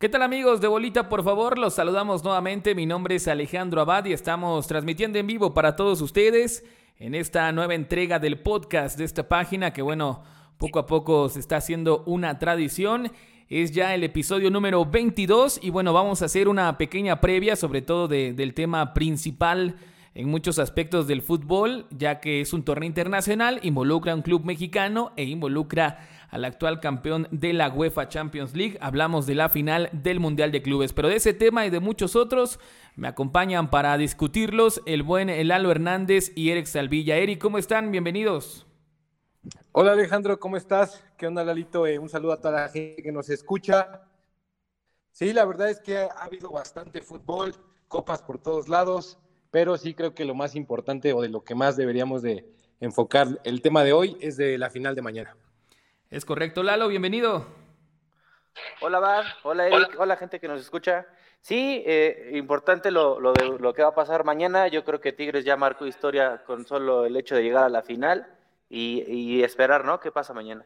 ¿Qué tal amigos de Bolita? Por favor, los saludamos nuevamente. Mi nombre es Alejandro Abad y estamos transmitiendo en vivo para todos ustedes en esta nueva entrega del podcast de esta página que bueno, poco a poco se está haciendo una tradición. Es ya el episodio número 22 y bueno, vamos a hacer una pequeña previa sobre todo del tema principal en muchos aspectos del fútbol, ya que es un torneo internacional, involucra a un club mexicano e involucra al actual campeón de la UEFA Champions League. Hablamos de la final del Mundial de Clubes, pero de ese tema y de muchos otros me acompañan para discutirlos el buen Lalo Hernández y Eric Salvilla. Eric, ¿cómo están? Bienvenidos. Hola Alejandro, ¿cómo estás? ¿Qué onda Lalito? Eh, un saludo a toda la gente que nos escucha. Sí, la verdad es que ha habido bastante fútbol, copas por todos lados, pero sí creo que lo más importante o de lo que más deberíamos de enfocar el tema de hoy es de la final de mañana. Es correcto, Lalo, bienvenido. Hola, Bar. Hola, Eric. Hola. gente que nos escucha. Sí, eh, importante lo, de, lo que va a pasar mañana. Yo creo que Tigres ya marcó historia con solo el hecho de llegar a la final y, esperar, ¿no? ¿Qué pasa mañana?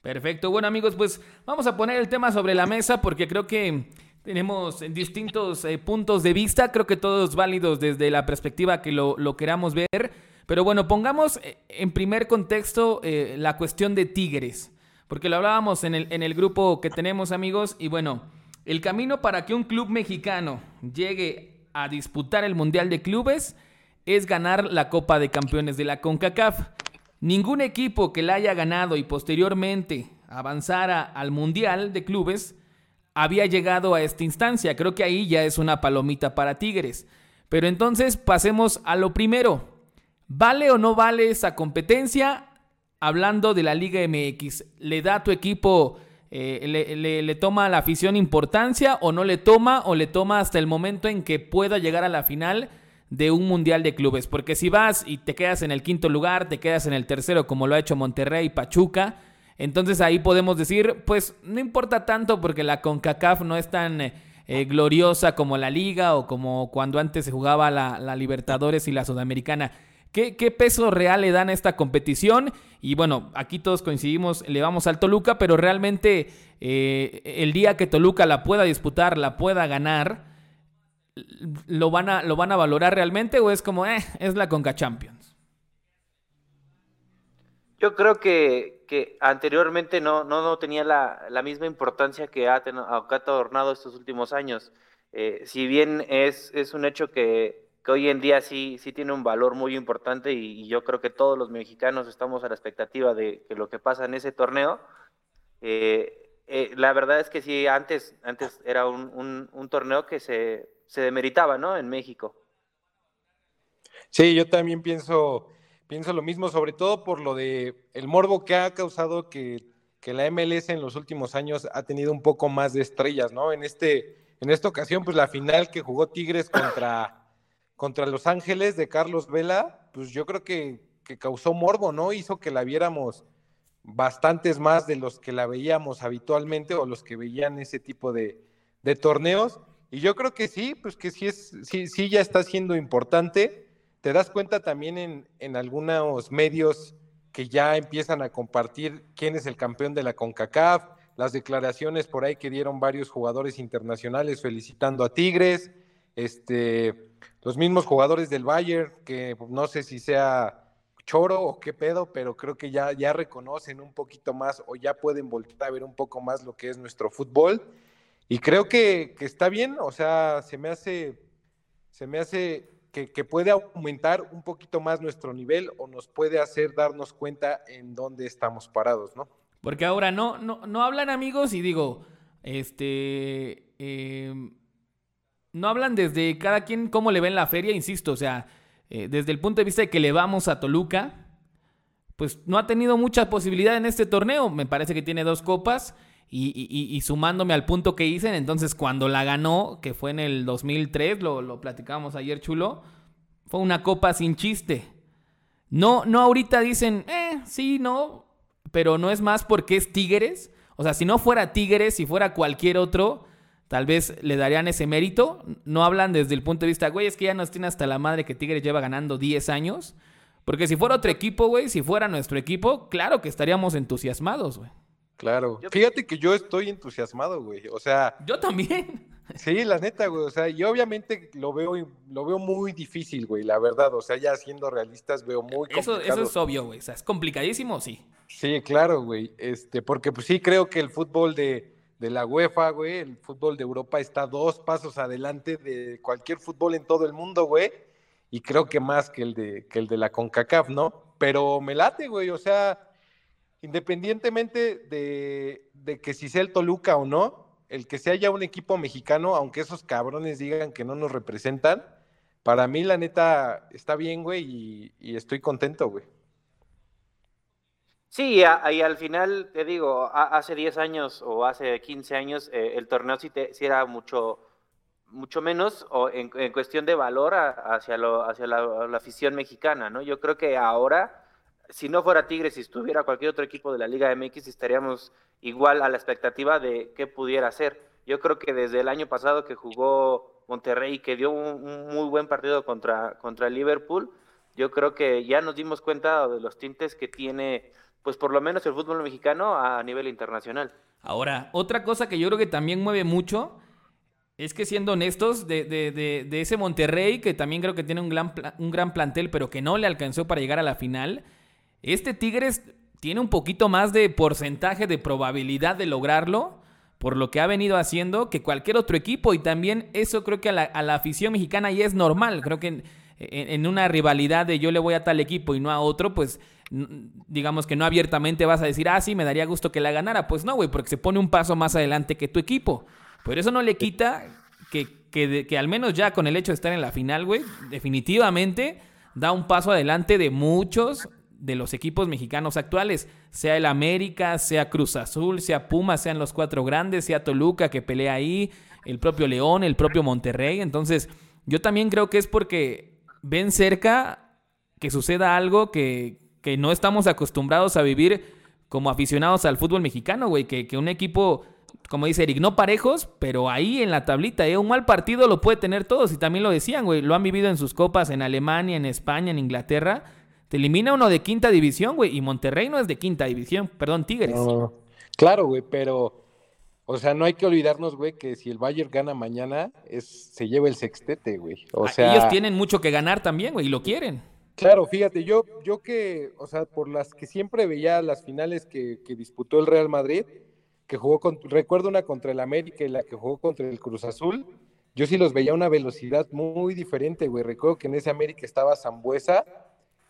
Perfecto. Bueno, amigos, pues vamos a poner el tema sobre la mesa porque creo que tenemos distintos eh, puntos de vista. Creo que todos válidos desde la perspectiva que lo, queramos ver. Pero bueno, pongamos eh, en primer contexto eh, la cuestión de Tigres, porque lo hablábamos en el, en el grupo que tenemos amigos y bueno, el camino para que un club mexicano llegue a disputar el Mundial de Clubes es ganar la Copa de Campeones de la CONCACAF. Ningún equipo que la haya ganado y posteriormente avanzara al Mundial de Clubes había llegado a esta instancia. Creo que ahí ya es una palomita para Tigres. Pero entonces pasemos a lo primero. ¿Vale o no vale esa competencia? Hablando de la Liga MX, ¿le da a tu equipo, eh, le, toma a la afición importancia o no le toma o le toma hasta el momento en que pueda llegar a la final de un Mundial de Clubes? Porque si vas y te quedas en el quinto lugar, te quedas en el tercero como lo ha hecho Monterrey y Pachuca, entonces ahí podemos decir, pues no importa tanto porque la CONCACAF no es tan... Eh, gloriosa como la liga o como cuando antes se jugaba la, la Libertadores y la Sudamericana. ¿Qué, peso real le dan a esta competición? Y bueno, aquí todos coincidimos, le vamos al Toluca, pero realmente eh, el día que Toluca la pueda disputar, la pueda ganar, ¿lo van a, lo van a valorar realmente o es como, eh, es la Conca Champions? Yo creo que, que anteriormente no, no, no tenía la, misma importancia que ha, ha tornado estos últimos años. Eh, si bien es, es un hecho que que hoy en día sí, sí tiene un valor muy importante y, yo creo que todos los mexicanos estamos a la expectativa de que lo que pasa en ese torneo. Eh, eh, la verdad es que sí, antes, antes era un, un, torneo que se, se, demeritaba, ¿no? En México. Sí, yo también pienso, pienso lo mismo, sobre todo por lo de el morbo que ha causado que, que la MLS en los últimos años ha tenido un poco más de estrellas, ¿no? En este, en esta ocasión, pues la final que jugó Tigres contra contra Los Ángeles de Carlos Vela, pues yo creo que, causó morbo, ¿no? Hizo que la viéramos bastantes más de los que la veíamos habitualmente o los que veían ese tipo de, torneos. Y yo creo que sí, pues que sí, es, sí, sí ya está siendo importante. Te das cuenta también en, en algunos medios que ya empiezan a compartir quién es el campeón de la CONCACAF, las declaraciones por ahí que dieron varios jugadores internacionales felicitando a Tigres, este, los mismos jugadores del Bayern, que no sé si sea choro o qué pedo, pero creo que ya, ya reconocen un poquito más o ya pueden volver a ver un poco más lo que es nuestro fútbol. Y creo que, está bien, o sea, se me hace, se me hace que, puede aumentar un poquito más nuestro nivel o nos puede hacer darnos cuenta en dónde estamos parados, ¿no? Porque ahora no, no, no hablan amigos y digo, este, eh, no hablan desde cada quien cómo le ven la feria, insisto, o sea, eh, desde el punto de vista de que le vamos a Toluca, pues no ha tenido mucha posibilidad en este torneo, me parece que tiene dos copas. Y, sumándome al punto que dicen, entonces cuando la ganó, que fue en el 2003, lo, lo platicábamos ayer chulo, fue una copa sin chiste. No, no ahorita dicen, eh, sí, no, pero no es más porque es Tigres. O sea, si no fuera Tigres, si fuera cualquier otro, tal vez le darían ese mérito. No hablan desde el punto de vista, güey, es que ya nos tiene hasta la madre que Tigres lleva ganando 10 años. Porque si fuera otro equipo, güey, si fuera nuestro equipo, claro que estaríamos entusiasmados, güey. Claro. Fíjate que yo estoy entusiasmado, güey. O sea. Yo también. Sí, la neta, güey. O sea, yo obviamente lo veo, lo veo muy difícil, güey. La verdad. O sea, ya siendo realistas, veo muy complicado. Eso, eso es obvio, güey. O sea, es complicadísimo, sí. Sí, claro, güey. Este, porque pues sí creo que el fútbol de, de la UEFA, güey, el fútbol de Europa está dos pasos adelante de cualquier fútbol en todo el mundo, güey. Y creo que más que el de, que el de la CONCACAF, ¿no? Pero me late, güey. O sea independientemente de, que si sea el Toluca o no, el que sea ya un equipo mexicano, aunque esos cabrones digan que no nos representan, para mí la neta está bien, güey, y, estoy contento, güey. Sí, y, al final, te digo, hace 10 años o hace 15 años, eh, el torneo sí, te, era mucho, mucho menos en, cuestión de valor hacia, lo, hacia la, la, afición mexicana, ¿no? Yo creo que ahora si no fuera Tigres, si estuviera cualquier otro equipo de la Liga MX, estaríamos igual a la expectativa de qué pudiera ser. Yo creo que desde el año pasado que jugó Monterrey, que dio un, muy buen partido contra, contra Liverpool, yo creo que ya nos dimos cuenta de los tintes que tiene, pues por lo menos el fútbol mexicano a nivel internacional. Ahora, otra cosa que yo creo que también mueve mucho es que siendo honestos, de, de, de, ese Monterrey, que también creo que tiene un gran, un gran plantel, pero que no le alcanzó para llegar a la final, este Tigres tiene un poquito más de porcentaje de probabilidad de lograrlo por lo que ha venido haciendo que cualquier otro equipo y también eso creo que a la, afición mexicana ya es normal. Creo que en, una rivalidad de yo le voy a tal equipo y no a otro, pues digamos que no abiertamente vas a decir, ah, sí, me daría gusto que la ganara. Pues no, güey, porque se pone un paso más adelante que tu equipo. Pero eso no le quita que, que, que al menos ya con el hecho de estar en la final, güey, definitivamente da un paso adelante de muchos de los equipos mexicanos actuales, sea el América, sea Cruz Azul, sea Puma, sean los cuatro grandes, sea Toluca que pelea ahí, el propio León, el propio Monterrey. Entonces, yo también creo que es porque ven cerca que suceda algo que, que no estamos acostumbrados a vivir como aficionados al fútbol mexicano, güey, que, que un equipo como dice Eric, no parejos, pero ahí en la tablita, ¿eh? un mal partido lo puede tener todos. Y también lo decían, güey, lo han vivido en sus copas en Alemania, en España, en Inglaterra. Te elimina uno de quinta división, güey. Y Monterrey no es de quinta división. Perdón, Tigres. Claro, güey, pero. O sea, no hay que olvidarnos, güey, que si el Bayern gana mañana, es, se lleva el sextete, güey. O ah, sea. Ellos tienen mucho que ganar también, güey, y lo quieren. Claro, fíjate, yo, yo que, o sea, por las que siempre veía las finales que, que disputó el Real Madrid, que jugó con, recuerdo una contra el América y la que jugó contra el Cruz Azul, yo sí los veía a una velocidad muy diferente, güey. Recuerdo que en ese América estaba Zambuesa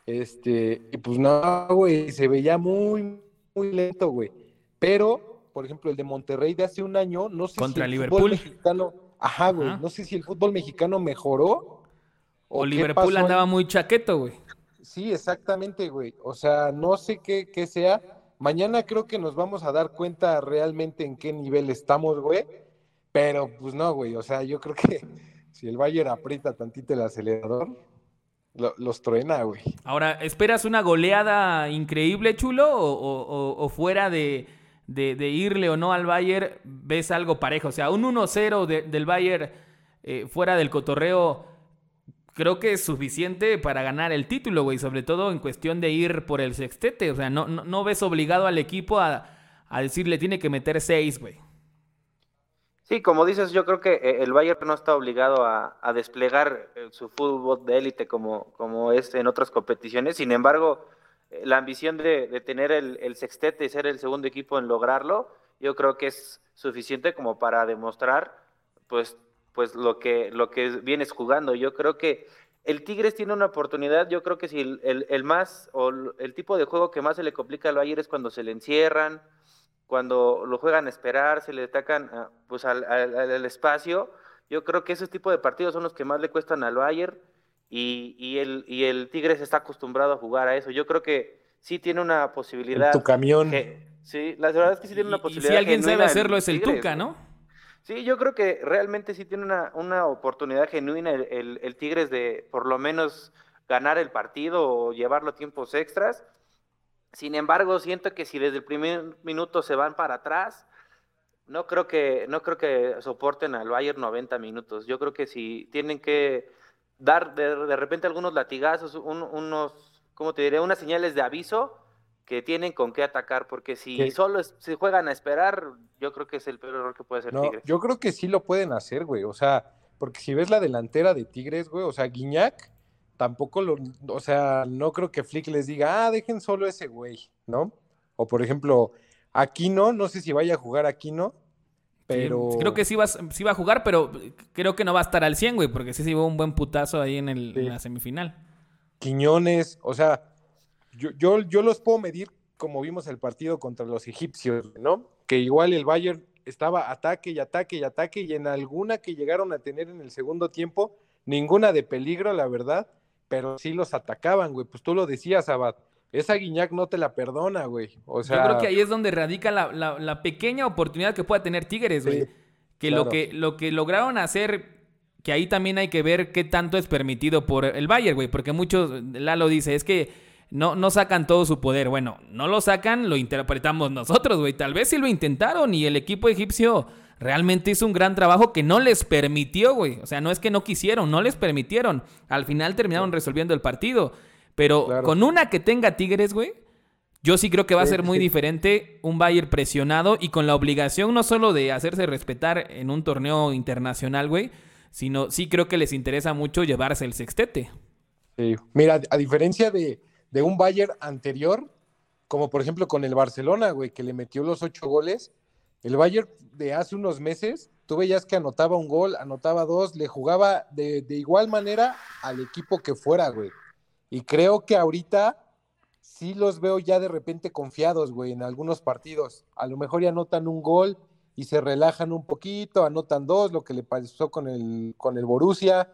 este, y pues no, güey, se veía muy, muy lento, güey. Pero, por ejemplo, el de Monterrey de hace un año, no sé Contra si el Liverpool. fútbol mexicano, ajá, güey, no sé si el fútbol mexicano mejoró. O, Liverpool andaba muy chaqueto, güey. Sí, exactamente, güey. O sea, no sé qué, qué sea. Mañana creo que nos vamos a dar cuenta realmente en qué nivel estamos, güey. Pero pues no, güey. O sea, yo creo que si el Bayern aprieta tantito el acelerador, los truena, güey. Ahora, ¿esperas una goleada increíble, chulo? ¿O, fuera de, irle o no al Bayern, ves algo parejo? O sea, un 1-0 del Bayern eh, fuera del cotorreo, creo que es suficiente para ganar el título, güey. Sobre todo en cuestión de ir por el sextete. O sea, no, no, ves obligado al equipo a, a decirle tiene que meter 6, güey. Sí, como dices, yo creo que eh, el Bayern no está obligado a, desplegar eh, su fútbol de élite como, es en otras competiciones. Sin embargo, eh, la ambición de, tener el, sextete y ser el segundo equipo en lograrlo, yo creo que es suficiente como para demostrar pues, pues lo, que, lo que vienes jugando. Yo creo que el Tigres tiene una oportunidad, yo creo que si el, el más o el tipo de juego que más se le complica al Bayern es cuando se le encierran, cuando lo juegan a esperar, se le atacan ah, pues al, espacio. Yo creo que ese tipo de partidos son los que más le cuestan al Bayern y, y, el, y el Tigres está acostumbrado a jugar a eso. Yo creo que sí tiene una posibilidad. tu camión. sí, la verdad es que sí tiene una posibilidad. Y si alguien sabe hacerlo es el Tuca, ¿no? Sí, yo creo que realmente sí tiene una, una oportunidad genuina el, el, el Tigres de por lo menos ganar el partido o llevarlo a tiempos extras sin embargo, siento que si desde el primer minuto se van para atrás, no creo que, no creo que soporten al Bayern 90 minutos. Yo creo que si tienen que dar de, repente algunos latigazos, unos, ¿cómo te diré? Unas señales de aviso que tienen con qué atacar, porque si solo se juegan a esperar, yo creo que es el peor error que puede hacer no, Tigres. Yo creo que sí lo pueden hacer, güey. O sea, porque si ves la delantera de Tigres, güey, o sea, Guiñac, tampoco lo, o sea, no creo que Flick les diga, ah, dejen solo ese güey, ¿no? O por ejemplo, Aquino, no sé si vaya a jugar Aquino, pero... creo que sí va, sí va a jugar, pero creo que no va a estar al 100, güey, porque sí se llevó un buen putazo ahí en, el, en la semifinal. Quiñones, o sea, yo, yo, los puedo medir como vimos el partido contra los egipcios, ¿no? Que igual el Bayern estaba ataque y ataque y ataque y en alguna que llegaron a tener en el segundo tiempo, ninguna de peligro, la verdad, pero sí los atacaban, güey. Pues tú lo decías, Abad. Esa Guiñac no te la perdona, güey. O sea... Yo creo que ahí es donde radica la, pequeña oportunidad que pueda tener Tigres, güey. que, lo que lo que lograron hacer, que ahí también hay que ver qué tanto es permitido por el Bayern, güey. Porque muchos, Lalo dice, es que no, no sacan todo su poder. Bueno, no lo sacan, lo interpretamos nosotros, güey. Tal vez sí lo intentaron y el equipo egipcio realmente hizo un gran trabajo que no les permitió, güey. O sea, no es que no quisieron, no les permitieron. Al final terminaron resolviendo el partido. Pero con una que tenga Tigres, güey, yo sí creo que va a ser muy diferente un Bayern presionado y con la obligación no solo de hacerse respetar en un torneo internacional, güey, sino sí creo que les interesa mucho llevarse el sextete. Sí. Mira, a diferencia de, de un Bayern anterior, como por ejemplo con el Barcelona, güey, que le metió los ocho goles. El Bayern de hace unos meses, tú veías que anotaba un gol, anotaba dos, le jugaba de, igual manera al equipo que fuera, güey. Y creo que ahorita sí los veo ya de repente confiados, güey, en algunos partidos. A lo mejor ya anotan un gol y se relajan un poquito, anotan dos, lo que le pasó con el, con el Borussia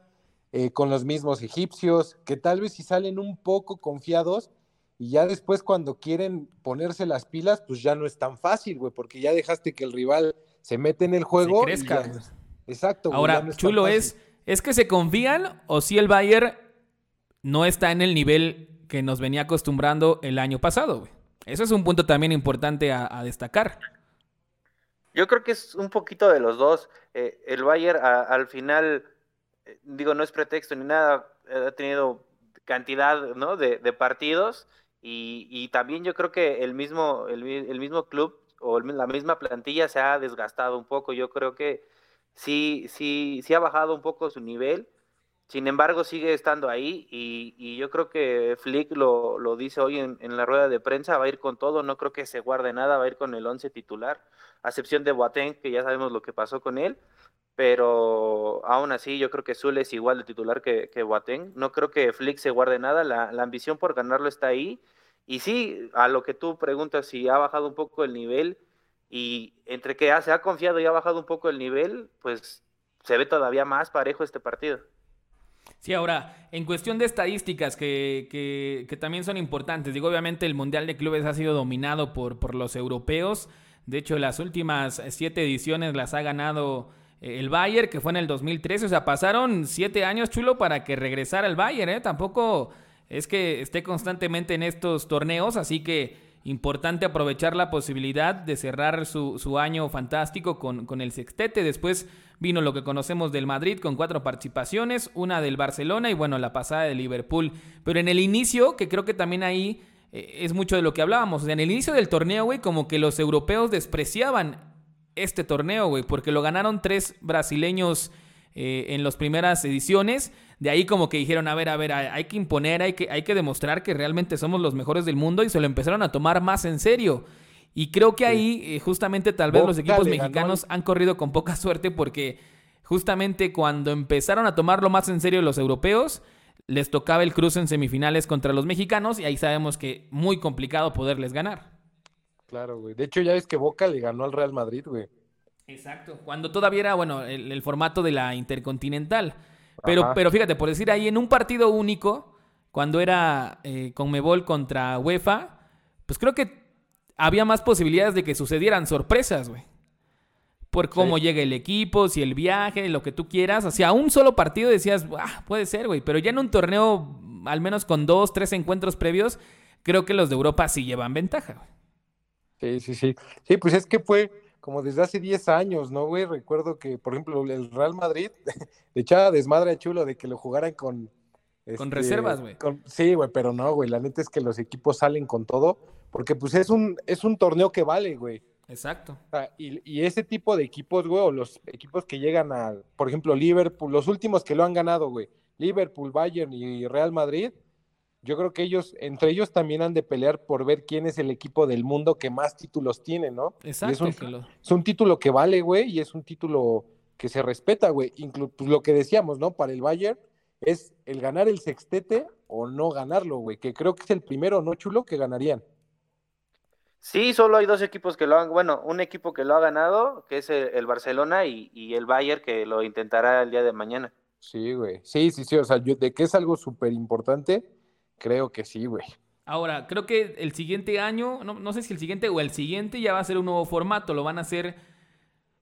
eh, con los mismos egipcios, que tal vez si salen un poco confiados y ya después cuando quieren ponerse las pilas, pues ya no es tan fácil, güey, porque ya dejaste que el rival se mete en el juego. crezca. exacto. Ahora, chulo es, ¿es que se confían o si el Bayern no está en el nivel que nos venía acostumbrando el año pasado, güey? Eso es un punto también importante a, destacar. Yo creo que es un poquito de los dos. Eh, el Bayern al final eh, digo, no es pretexto ni nada, ha tenido cantidad ¿no? de, partidos y, también yo creo que el mismo, el, mismo club o la misma plantilla se ha desgastado un poco. Yo creo que sí, sí, sí ha bajado un poco su nivel. Sin embargo, sigue estando ahí y, yo creo que Flick lo, lo dice hoy en, la rueda de prensa, va a ir con todo, no creo que se guarde nada, va a ir con el 11 titular, a excepción de Boateng, que ya sabemos lo que pasó con él pero aún así yo creo que Zul es igual de titular que, que Boateng. No creo que Flick se guarde nada, la, ambición por ganarlo está ahí. Y sí, a lo que tú preguntas si ha bajado un poco el nivel y entre que se ha confiado y ha bajado un poco el nivel, pues se ve todavía más parejo este partido. Sí, ahora, en cuestión de estadísticas que, que, que, también son importantes, digo, obviamente el Mundial de Clubes ha sido dominado por, por los europeos, de hecho las últimas siete ediciones las ha ganado el Bayern, que fue en el 2013. O sea, pasaron siete años, chulo, para que regresara el Bayern, ¿eh? Tampoco es que esté constantemente en estos torneos, así que importante aprovechar la posibilidad de cerrar su, año fantástico con, con, el sextete. Después vino lo que conocemos del Madrid con cuatro participaciones, una del Barcelona y bueno, la pasada de Liverpool. Pero en el inicio, que creo que también ahí eh, es mucho de lo que hablábamos, en el inicio del torneo, güey, como que los europeos despreciaban este torneo, güey, porque lo ganaron tres brasileños eh, en las primeras ediciones. De ahí como que dijeron, a ver, a ver, hay que imponer, hay que, hay que demostrar que realmente somos los mejores del mundo y se lo empezaron a tomar más en serio. Y creo que ahí eh, justamente tal vez los equipos mexicanos han corrido con poca suerte porque justamente cuando empezaron a tomarlo más en serio los europeos, les tocaba el cruce en semifinales contra los mexicanos y ahí sabemos que muy complicado poderles ganar. Claro, güey. De hecho, ya ves que Boca le ganó al Real Madrid, güey. Exacto. Cuando todavía era, bueno, el, formato de la Intercontinental. Pero, pero fíjate, por decir ahí, en un partido único, cuando era eh, Conmebol contra UEFA, pues creo que había más posibilidades de que sucedieran sorpresas, güey. Por cómo llega el equipo, si el viaje, lo que tú quieras. O sea, un solo partido decías, ah, puede ser, güey. Pero ya en un torneo, al menos con dos, tres encuentros previos, creo que los de Europa sí llevan ventaja, güey. Sí, sí, sí. Sí, pues es que fue como desde hace 10 años, ¿no, güey? Recuerdo que, por ejemplo, el Real Madrid le echaba desmadre a Chulo de que lo jugaran con, con este, reservas, güey. Sí, güey, pero no, güey. La neta es que los equipos salen con todo, porque pues es un, es un torneo que vale, güey. Exacto. y, y, ese tipo de equipos, güey, o los equipos que llegan a, por ejemplo, Liverpool, los últimos que lo han ganado, güey, Liverpool, Bayern y Real Madrid, yo creo que ellos, entre ellos también han de pelear por ver quién es el equipo del mundo que más títulos tiene, ¿no? Exacto. Es un, es un, título que vale, güey, y es un título que se respeta, güey. Incluso pues, lo que decíamos, ¿no? Para el Bayern es el ganar el sextete o no ganarlo, güey, que creo que es el primero, ¿no, Chulo? Que ganarían. Sí, solo hay dos equipos que lo han, bueno, un equipo que lo ha ganado, que es el, Barcelona, y, el Bayern que lo intentará el día de mañana. Sí, güey. Sí, sí, sí. O sea, yo, de que es algo súper importante, creo que sí, güey. Ahora, creo que el siguiente año, no, no sé si el siguiente o el siguiente ya va a ser un nuevo formato, lo van a hacer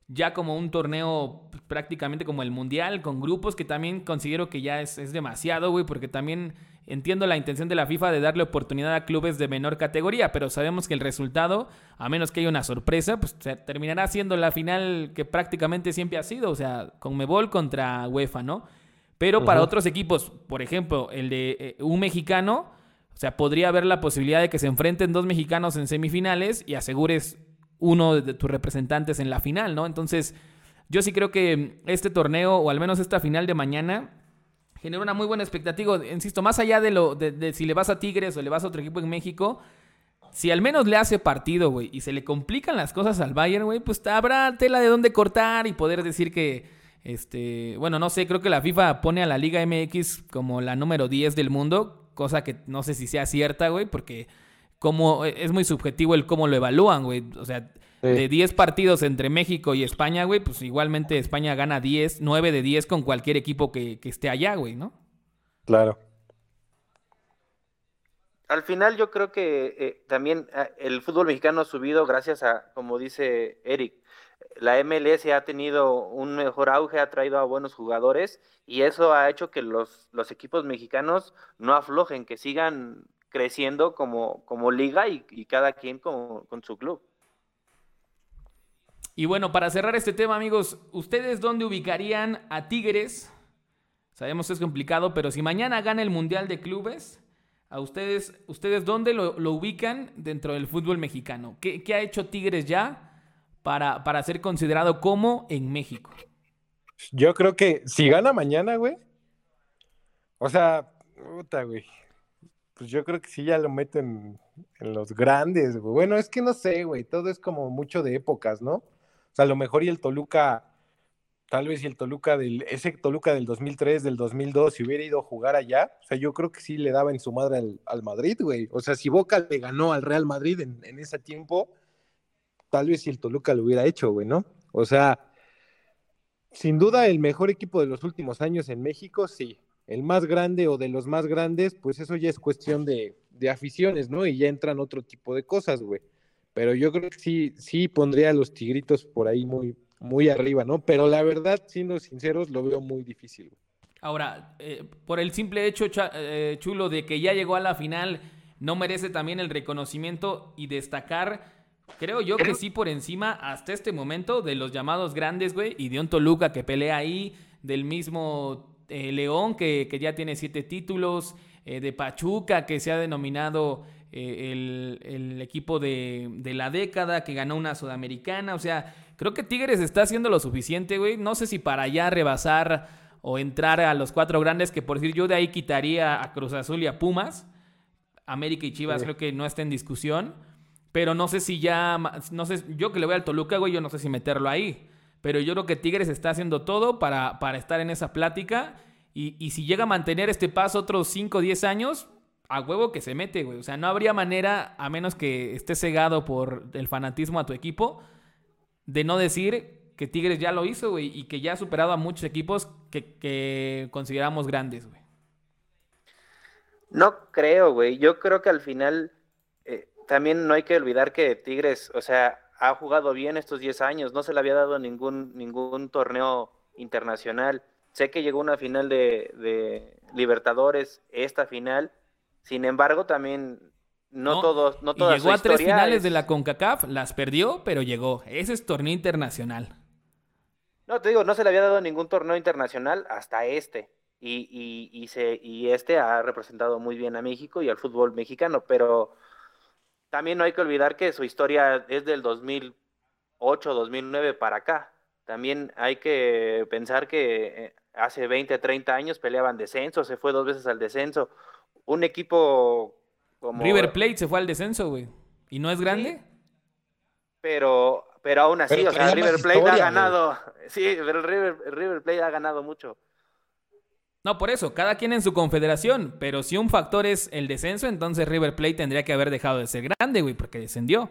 ya como un torneo pues, prácticamente como el mundial, con grupos que también considero que ya es, demasiado, güey, porque también entiendo la intención de la FIFA de darle oportunidad a clubes de menor categoría, pero sabemos que el resultado, a menos que haya una sorpresa, pues terminará siendo la final que prácticamente siempre ha sido, o sea, con Mebol contra UEFA, ¿no? Pero para otros equipos, por ejemplo, el de eh, un mexicano, o sea, podría haber la posibilidad de que se enfrenten dos mexicanos en semifinales y asegures uno de tus representantes en la final, ¿no? Entonces, yo sí creo que este torneo, o al menos esta final de mañana, genera una muy buena expectativa. Insisto, más allá de lo de, si le vas a Tigres o le vas a otro equipo en México, si al menos le hace partido, güey, y se le complican las cosas al Bayern, güey, pues habrá tela de dónde cortar y poder decir que, este, bueno, no sé, creo que la FIFA pone a la Liga MX como la número 10 del mundo, cosa que no sé si sea cierta, güey, porque como es muy subjetivo el cómo lo evalúan, güey. O sea, de 10 partidos entre México y España, güey, pues igualmente España gana 10, 9 de 10 con cualquier equipo que, esté allá, güey, ¿no? Claro. Al final yo creo que eh, también ah, el fútbol mexicano ha subido gracias a, como dice Eric, la MLS ha tenido un mejor auge, ha traído a buenos jugadores y eso ha hecho que los, los equipos mexicanos no aflojen, que sigan creciendo como, como liga y, cada quien con, con su club. Y bueno, para cerrar este tema, amigos, ¿ustedes dónde ubicarían a Tigres? Sabemos que es complicado, pero si mañana gana el Mundial de Clubes, ¿a ustedes, ustedes dónde lo, ubican dentro del fútbol mexicano? ¿Qué, ha hecho Tigres ya para, para ser considerado como en México? Yo creo que si gana mañana, güey. O sea, puta, güey pues yo creo que sí ya lo meten en los grandes, güey. Bueno, es que no sé, güey, todo es como mucho de épocas, ¿no? O sea, a lo mejor y el Toluca, tal vez y el Toluca del, ese Toluca del 2003, del 2002, si hubiera ido a jugar allá, o sea, yo creo que sí le daba en su madre al, Madrid, güey. O sea, si Boca le ganó al Real Madrid en, en ese tiempo, tal vez si el Toluca lo hubiera hecho, güey, ¿no? O sea, sin duda el mejor equipo de los últimos años en México, sí el más grande o de los más grandes, pues eso ya es cuestión de, aficiones, ¿no? Y ya entran otro tipo de cosas, güey. Pero yo creo que sí, sí pondría a los tigritos por ahí muy, muy arriba, ¿no? Pero la verdad, siendo sinceros, lo veo muy difícil. Ahora, eh, por el simple hecho, eh, Chulo, de que ya llegó a la final, ¿no merece también el reconocimiento y destacar? Creo yo que sí por encima, hasta este momento, de los llamados grandes, güey, y de un Toluca que pelea ahí, del mismo eh, León, que, ya tiene siete títulos, eh, de Pachuca, que se ha denominado eh, el, equipo de, la década, que ganó una sudamericana. O sea, creo que Tigres está haciendo lo suficiente, güey. No sé si para ya rebasar o entrar a los cuatro grandes, que por decir yo de ahí quitaría a Cruz Azul y a Pumas. América y Chivas creo que no está en discusión. Pero no sé si ya, no sé, yo que le voy al Toluca, güey, yo no sé si meterlo ahí. Pero yo creo que Tigres está haciendo todo para, para estar en esa plática. Y, si llega a mantener este paso otros 5 o 10 años, a huevo que se mete, güey. O sea, no habría manera, a menos que esté cegado por el fanatismo a tu equipo, de no decir que Tigres ya lo hizo, güey, y que ya ha superado a muchos equipos que, consideramos grandes, güey. No creo, güey. Yo creo que al final también no hay que olvidar que Tigres, o sea, ha jugado bien estos 10 años, no se le había dado ningún, ningún torneo internacional. Sé que llegó una final de, Libertadores, esta final, sin embargo también no, todos, no todas. Y llegó a tres finales de la CONCACAF, las perdió, pero llegó. Ese es torneo internacional. No, te digo, no se le había dado ningún torneo internacional hasta este. y, y, se, y este ha representado muy bien a México y al fútbol mexicano, pero también no hay que olvidar que su historia es del 2008, 2009 para acá. También hay que pensar que eh, hace 20, 30 años peleaban descenso, se fue dos veces al descenso. Un equipo como... River Plate se fue al descenso, güey. ¿Y no es grande? pero, pero aún así, o sea, River Plate ha ganado... Sí, pero River, River Plate ha ganado mucho. No, por eso, cada quien en su confederación, pero si un factor es el descenso, entonces River Plate tendría que haber dejado de ser grande, güey, porque descendió.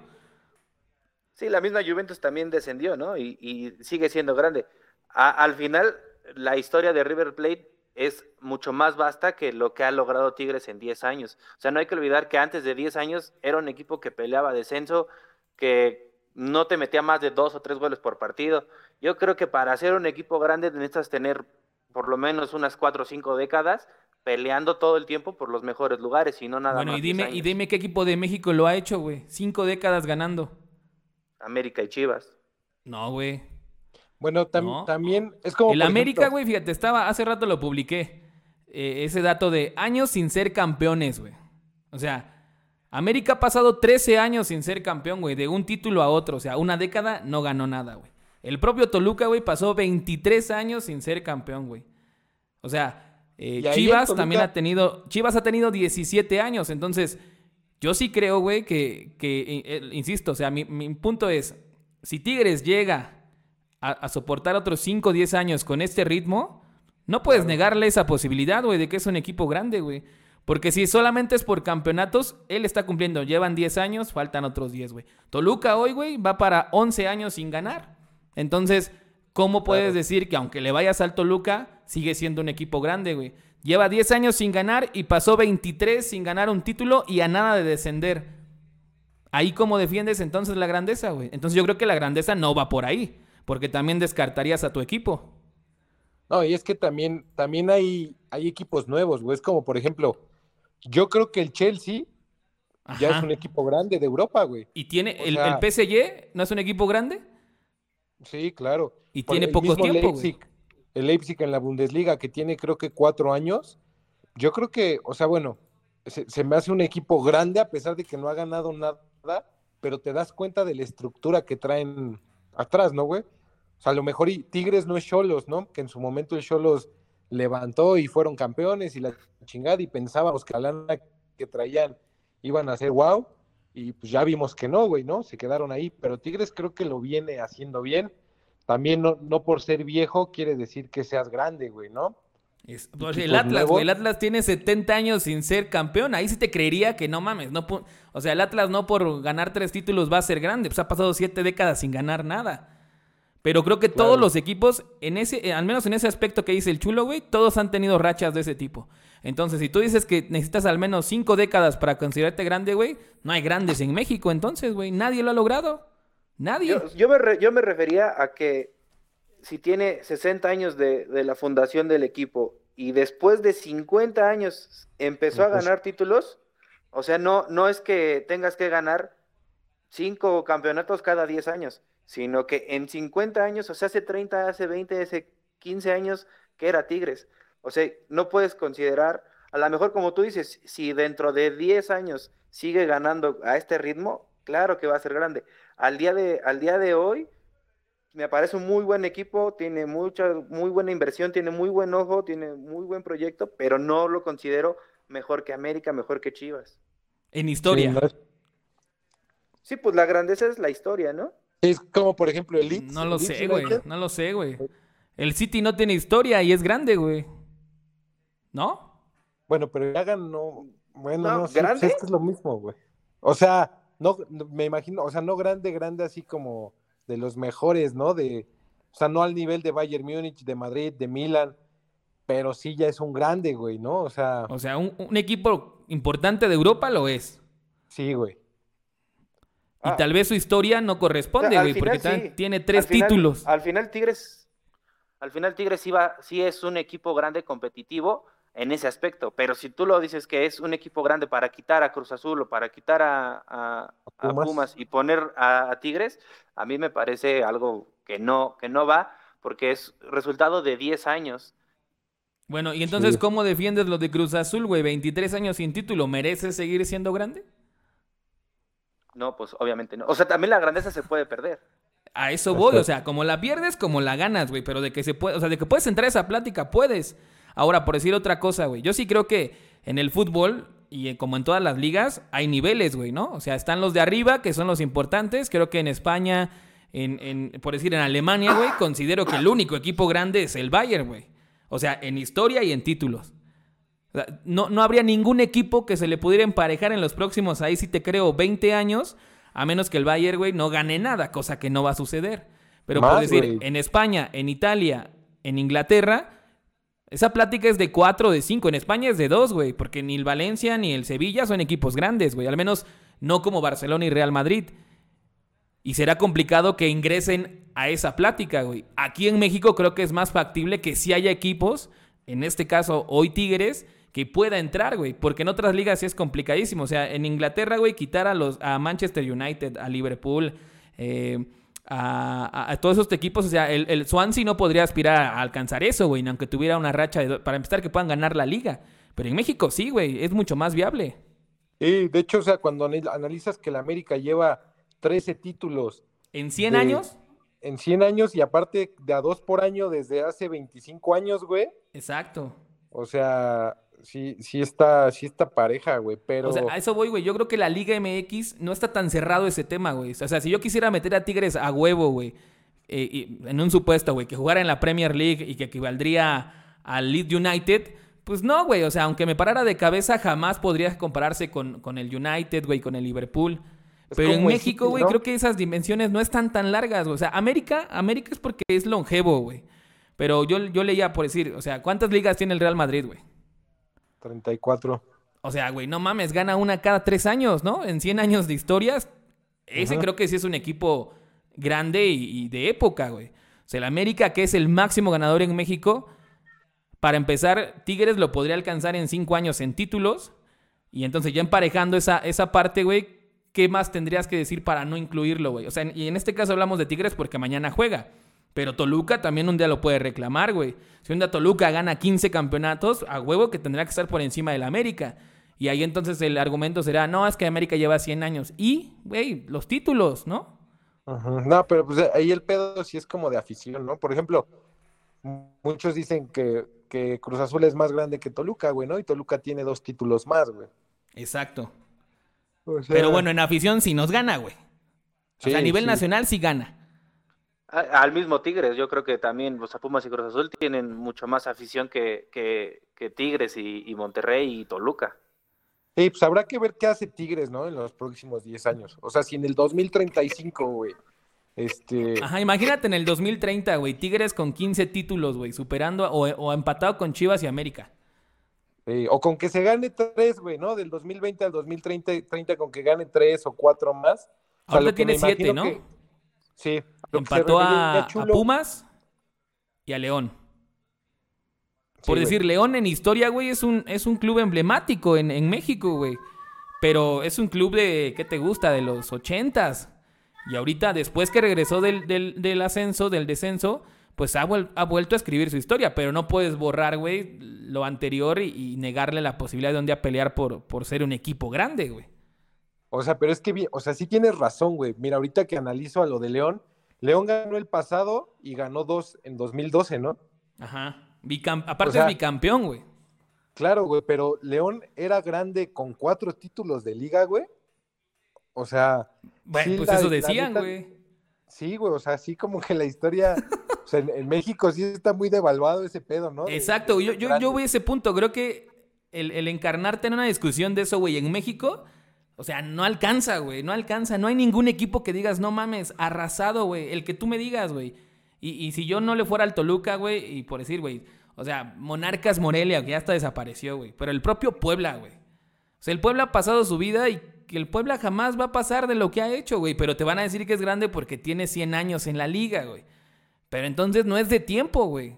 Sí, la misma Juventus también descendió, ¿no? Y, sigue siendo grande. al final, la historia de River Plate es mucho más vasta que lo que ha logrado Tigres en 10 años. O sea, no hay que olvidar que antes de 10 años era un equipo que peleaba descenso, que no te metía más de dos o tres goles por partido. Yo creo que para ser un equipo grande necesitas tener por lo menos unas cuatro o cinco décadas peleando todo el tiempo por los mejores lugares y no nada más. Bueno, y dime, y dime qué equipo de México lo ha hecho, güey. Cinco décadas ganando. América y Chivas. No, güey. Bueno, también es como. El América, güey, fíjate, estaba, hace rato lo publiqué. Eh, ese dato de años sin ser campeones, güey. O sea, América ha pasado 13 años sin ser campeón, güey, de un título a otro. O sea, una década no ganó nada, güey. El propio Toluca, güey, pasó 23 años sin ser campeón, güey. O sea, eh, Chivas también ha tenido, Chivas ha tenido 17 años, entonces yo sí creo, güey, que, que eh, insisto, o sea, mi, punto es, si Tigres llega a, soportar otros 5 o 10 años con este ritmo, no puedes negarle esa posibilidad, güey, de que es un equipo grande, güey. Porque si solamente es por campeonatos, él está cumpliendo. Llevan 10 años, faltan otros 10, güey. Toluca hoy, güey, va para 11 años sin ganar. Entonces, ¿cómo puedes decir que aunque le vayas al Toluca, sigue siendo un equipo grande, güey? Lleva 10 años sin ganar y pasó 23 sin ganar un título y a nada de descender. Ahí cómo defiendes entonces la grandeza, güey. Entonces yo creo que la grandeza no va por ahí, porque también descartarías a tu equipo. No, y es que también, también hay, hay equipos nuevos, güey. Es como, por ejemplo, yo creo que el Chelsea ya es un equipo grande de Europa, güey. ¿Y tiene el, el PSG no es un equipo grande? Sí, claro. Y tiene poco tiempo. Leipzig, el Leipzig en la Bundesliga, que tiene creo que cuatro años. Yo creo que, o sea, bueno, se, me hace un equipo grande a pesar de que no ha ganado nada, pero te das cuenta de la estructura que traen atrás, ¿no, güey? O sea, a lo mejor y Tigres no es Cholos, ¿no? Que en su momento el Cholos levantó y fueron campeones y la chingada y pensábamos que la lana que traían iban a ser wow y pues ya vimos que no, güey, ¿no? Se quedaron ahí, pero Tigres creo que lo viene haciendo bien. También no, no por ser viejo quiere decir que seas grande, güey, ¿no? Pues, el Atlas, güey, el Atlas tiene 70 años sin ser campeón. Ahí sí te creería que no mames. No, o sea, el Atlas no por ganar tres títulos va a ser grande. Pues ha pasado siete décadas sin ganar nada. Pero creo que todos los equipos, en ese, al menos en ese aspecto que dice el chulo, güey, todos han tenido rachas de ese tipo. Entonces, si tú dices que necesitas al menos cinco décadas para considerarte grande, güey, no hay grandes en México, entonces, güey, nadie lo ha logrado. Nadie. Yo, me, yo me refería a que si tiene 60 años de, la fundación del equipo y después de 50 años empezó a ganar títulos, o sea, no, no es que tengas que ganar cinco campeonatos cada 10 años, sino que en 50 años, o sea, hace 30, hace 20, hace 15 años que era Tigres. O sea, no puedes considerar, a lo mejor como tú dices, si dentro de 10 años sigue ganando a este ritmo, claro que va a ser grande. Al día de, al día de hoy, me parece un muy buen equipo, tiene mucha, muy buena inversión, tiene muy buen ojo, tiene muy buen proyecto, pero no lo considero mejor que América, mejor que Chivas. En historia. Sí, pues la grandeza es la historia, ¿no? Es como, por ejemplo, el Leeds. No lo sé, güey. No lo sé, güey. El City no tiene historia y es grande, güey. ¿No? Bueno, pero ya ganó. Bueno, no, sé, pues es, que es lo mismo, güey. O sea, no, me imagino, o sea, no grande, grande así como de los mejores, ¿no? De, o sea, no al nivel de Bayern Múnich, de Madrid, de Milan, pero sí ya es un grande, güey, ¿no? O sea. O sea, un, equipo importante de Europa lo es. Sí, güey. Y ah. tal vez su historia no corresponde, güey, porque tiene tres títulos. Al final Tigres, al final Tigres iba, sí es un equipo grande competitivo, en ese aspecto. Pero si tú lo dices que es un equipo grande para quitar a Cruz Azul o para quitar a, Pumas. y poner a, Tigres, a mí me parece algo que no, que no va, porque es resultado de 10 años. Bueno, y entonces, ¿cómo defiendes lo de Cruz Azul, güey? 23 años sin título, ¿mereces seguir siendo grande? No, pues obviamente no. O sea, también la grandeza se puede perder. A eso voy, o sea, como la pierdes, como la ganas, güey, pero de que se puede, o sea, de que puedes entrar a esa plática, puedes. Ahora, por decir otra cosa, güey, yo sí creo que en el fútbol y como en todas las ligas hay niveles, güey, ¿no? O sea, están los de arriba, que son los importantes, creo que en España, en, en por decir en Alemania, güey, considero que el único equipo grande es el Bayern, güey. O sea, en historia y en títulos. No, no habría ningún equipo que se le pudiera emparejar en los próximos, ahí sí te creo, 20 años, a menos que el Bayern, güey, no gane nada, cosa que no va a suceder. Pero por decir, en España, en Italia, en Inglaterra, esa plática es de 4 o de 5. En España es de 2, güey, porque ni el Valencia ni el Sevilla son equipos grandes, güey. Al menos no como Barcelona y Real Madrid. Y será complicado que ingresen a esa plática, güey. Aquí en México creo que es más factible que si haya equipos, en este caso hoy Tigres, que pueda entrar, güey. Porque en otras ligas sí es complicadísimo. O sea, en Inglaterra, güey, quitar a, los, a Manchester United, a Liverpool, eh, a, todos esos equipos. O sea, el, el, Swansea no podría aspirar a alcanzar eso, güey, aunque tuviera una racha de, para empezar que puedan ganar la liga. Pero en México sí, güey, es mucho más viable. Sí, de hecho, o sea, cuando analizas que la América lleva 13 títulos. ¿En 100 años? En 100 años y aparte de a dos por año desde hace 25 años, güey. Exacto. O sea, sí, sí está, sí está pareja, güey, pero... O sea, a eso voy, güey. Yo creo que la Liga MX no está tan cerrado ese tema, güey. O sea, si yo quisiera meter a Tigres a huevo, güey, eh, en un supuesto, güey, que jugara en la Premier League y que equivaldría al Leeds United, pues no, güey. O sea, aunque me parara de cabeza, jamás podría compararse con, con el United, güey, con el Liverpool. Pero en México, güey, creo que esas dimensiones no están tan largas, güey. O sea, América, América es porque es longevo, güey. Pero yo, yo leía por decir, o sea, ¿cuántas ligas tiene el Real Madrid, güey? 34. O sea, güey, no mames, gana una cada tres años, ¿no? En 100 años de historias. Ese creo que sí es un equipo grande y, de época, güey. O sea, el América, que es el máximo ganador en México, para empezar, Tigres lo podría alcanzar en cinco años en títulos. Y entonces ya emparejando esa, esa parte, güey, ¿qué más tendrías que decir para no incluirlo, güey? O sea, y en este caso hablamos de Tigres porque mañana juega. Pero Toluca también un día lo puede reclamar, güey. Si un día Toluca gana 15 campeonatos, a huevo que tendrá que estar por encima del América. Y ahí entonces el argumento será, no, es que América lleva 100 años. Y, güey, los títulos, ¿no? No, pero pues ahí el pedo sí es como de afición, ¿no? Por ejemplo, muchos dicen que, que Cruz Azul es más grande que Toluca, güey, ¿no? Y Toluca tiene dos títulos más, güey. Exacto. Pero bueno, en afición sí nos gana, güey. o sea, a nivel nacional sí gana. Al mismo Tigres, yo creo que también, o sea, Pumas y Cruz Azul tienen mucho más afición que, que, Tigres y, Monterrey y Toluca. Sí, pues habrá que ver qué hace Tigres, ¿no? En los próximos 10 años. O sea, si en el 2035, güey. Este... Ajá, imagínate en el 2030, güey. Tigres con 15 títulos, güey. Superando o, empatado con Chivas y América. o con que se gane tres, güey, ¿no? Del 2020 al 2030, con que gane tres o cuatro más. Ahora tiene siete, ¿no? Sí. Empató a, Pumas y a León. Por decir, León en historia, güey, es un, es un club emblemático en, México, güey. Pero es un club de, ¿qué te gusta? De los ochentas. Y ahorita, después que regresó del, del, ascenso, del descenso, pues ha, vuelto a escribir su historia. Pero no puedes borrar, güey, lo anterior y, negarle la posibilidad de un día pelear por, por ser un equipo grande, güey. O sea, pero es que, o sea, sí tienes razón, güey. Mira, ahorita que analizo a lo de León, León ganó el pasado y ganó dos en 2012, ¿no? Ajá. Aparte es bicampeón, güey. Claro, güey, pero León era grande con cuatro títulos de liga, güey. O sea. Bueno, pues eso decían, güey. Sí, güey, o sea, sí como que la historia. o sea, en, México sí está muy devaluado ese pedo, ¿no? Exacto, yo, yo, yo, voy a ese punto. Creo que el, el encarnarte en una discusión de eso, güey, en México o sea, no alcanza, güey, no alcanza. No hay ningún equipo que digas, no mames, arrasado, güey. El que tú me digas, güey. Y, si yo no le fuera al Toluca, güey, y por decir, güey, o sea, Monarcas Morelia, que ya hasta desapareció, güey. Pero el propio Puebla, güey. O sea, el Puebla ha pasado su vida y que el Puebla jamás va a pasar de lo que ha hecho, güey. Pero te van a decir que es grande porque tiene 100 años en la liga, güey. Pero entonces no es de tiempo, güey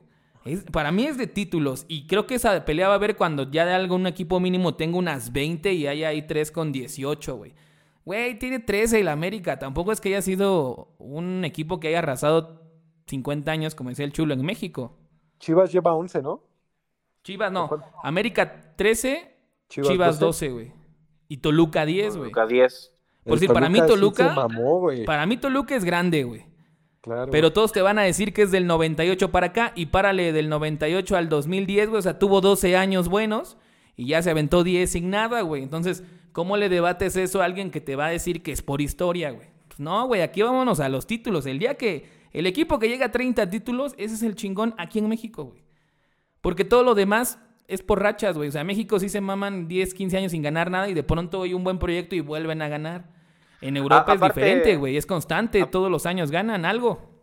para mí es de títulos y creo que esa pelea va a haber cuando ya de algún equipo mínimo tenga unas 20 y haya ahí 3 con 18, güey. Güey, tiene 13 el América. Tampoco es que haya sido un equipo que haya arrasado 50 años como decía el Chulo en México. Chivas lleva 11, ¿no? Chivas no. América 13, Chivas, 12, güey. Y Toluca 10, güey. Toluca 10. Por si para mí Toluca. para mí Toluca es grande, güey. Claro. Pero todos te van a decir que es del 98 para acá y párale del 98 al 2010, güey. O sea, tuvo 12 años buenos y ya se aventó 10 sin nada, güey. Entonces, ¿cómo le debates eso a alguien que te va a decir que es por historia, güey? Pues no, güey, aquí vámonos a los títulos. El día que el equipo que llega a 30 títulos, ese es el chingón aquí en México, güey. Porque todo lo demás es por rachas, güey. O sea, México sí se maman 10, 15 años sin ganar nada y de pronto hay un buen proyecto y vuelven a ganar. En Europa es diferente, güey, es constante, todos los años ganan algo.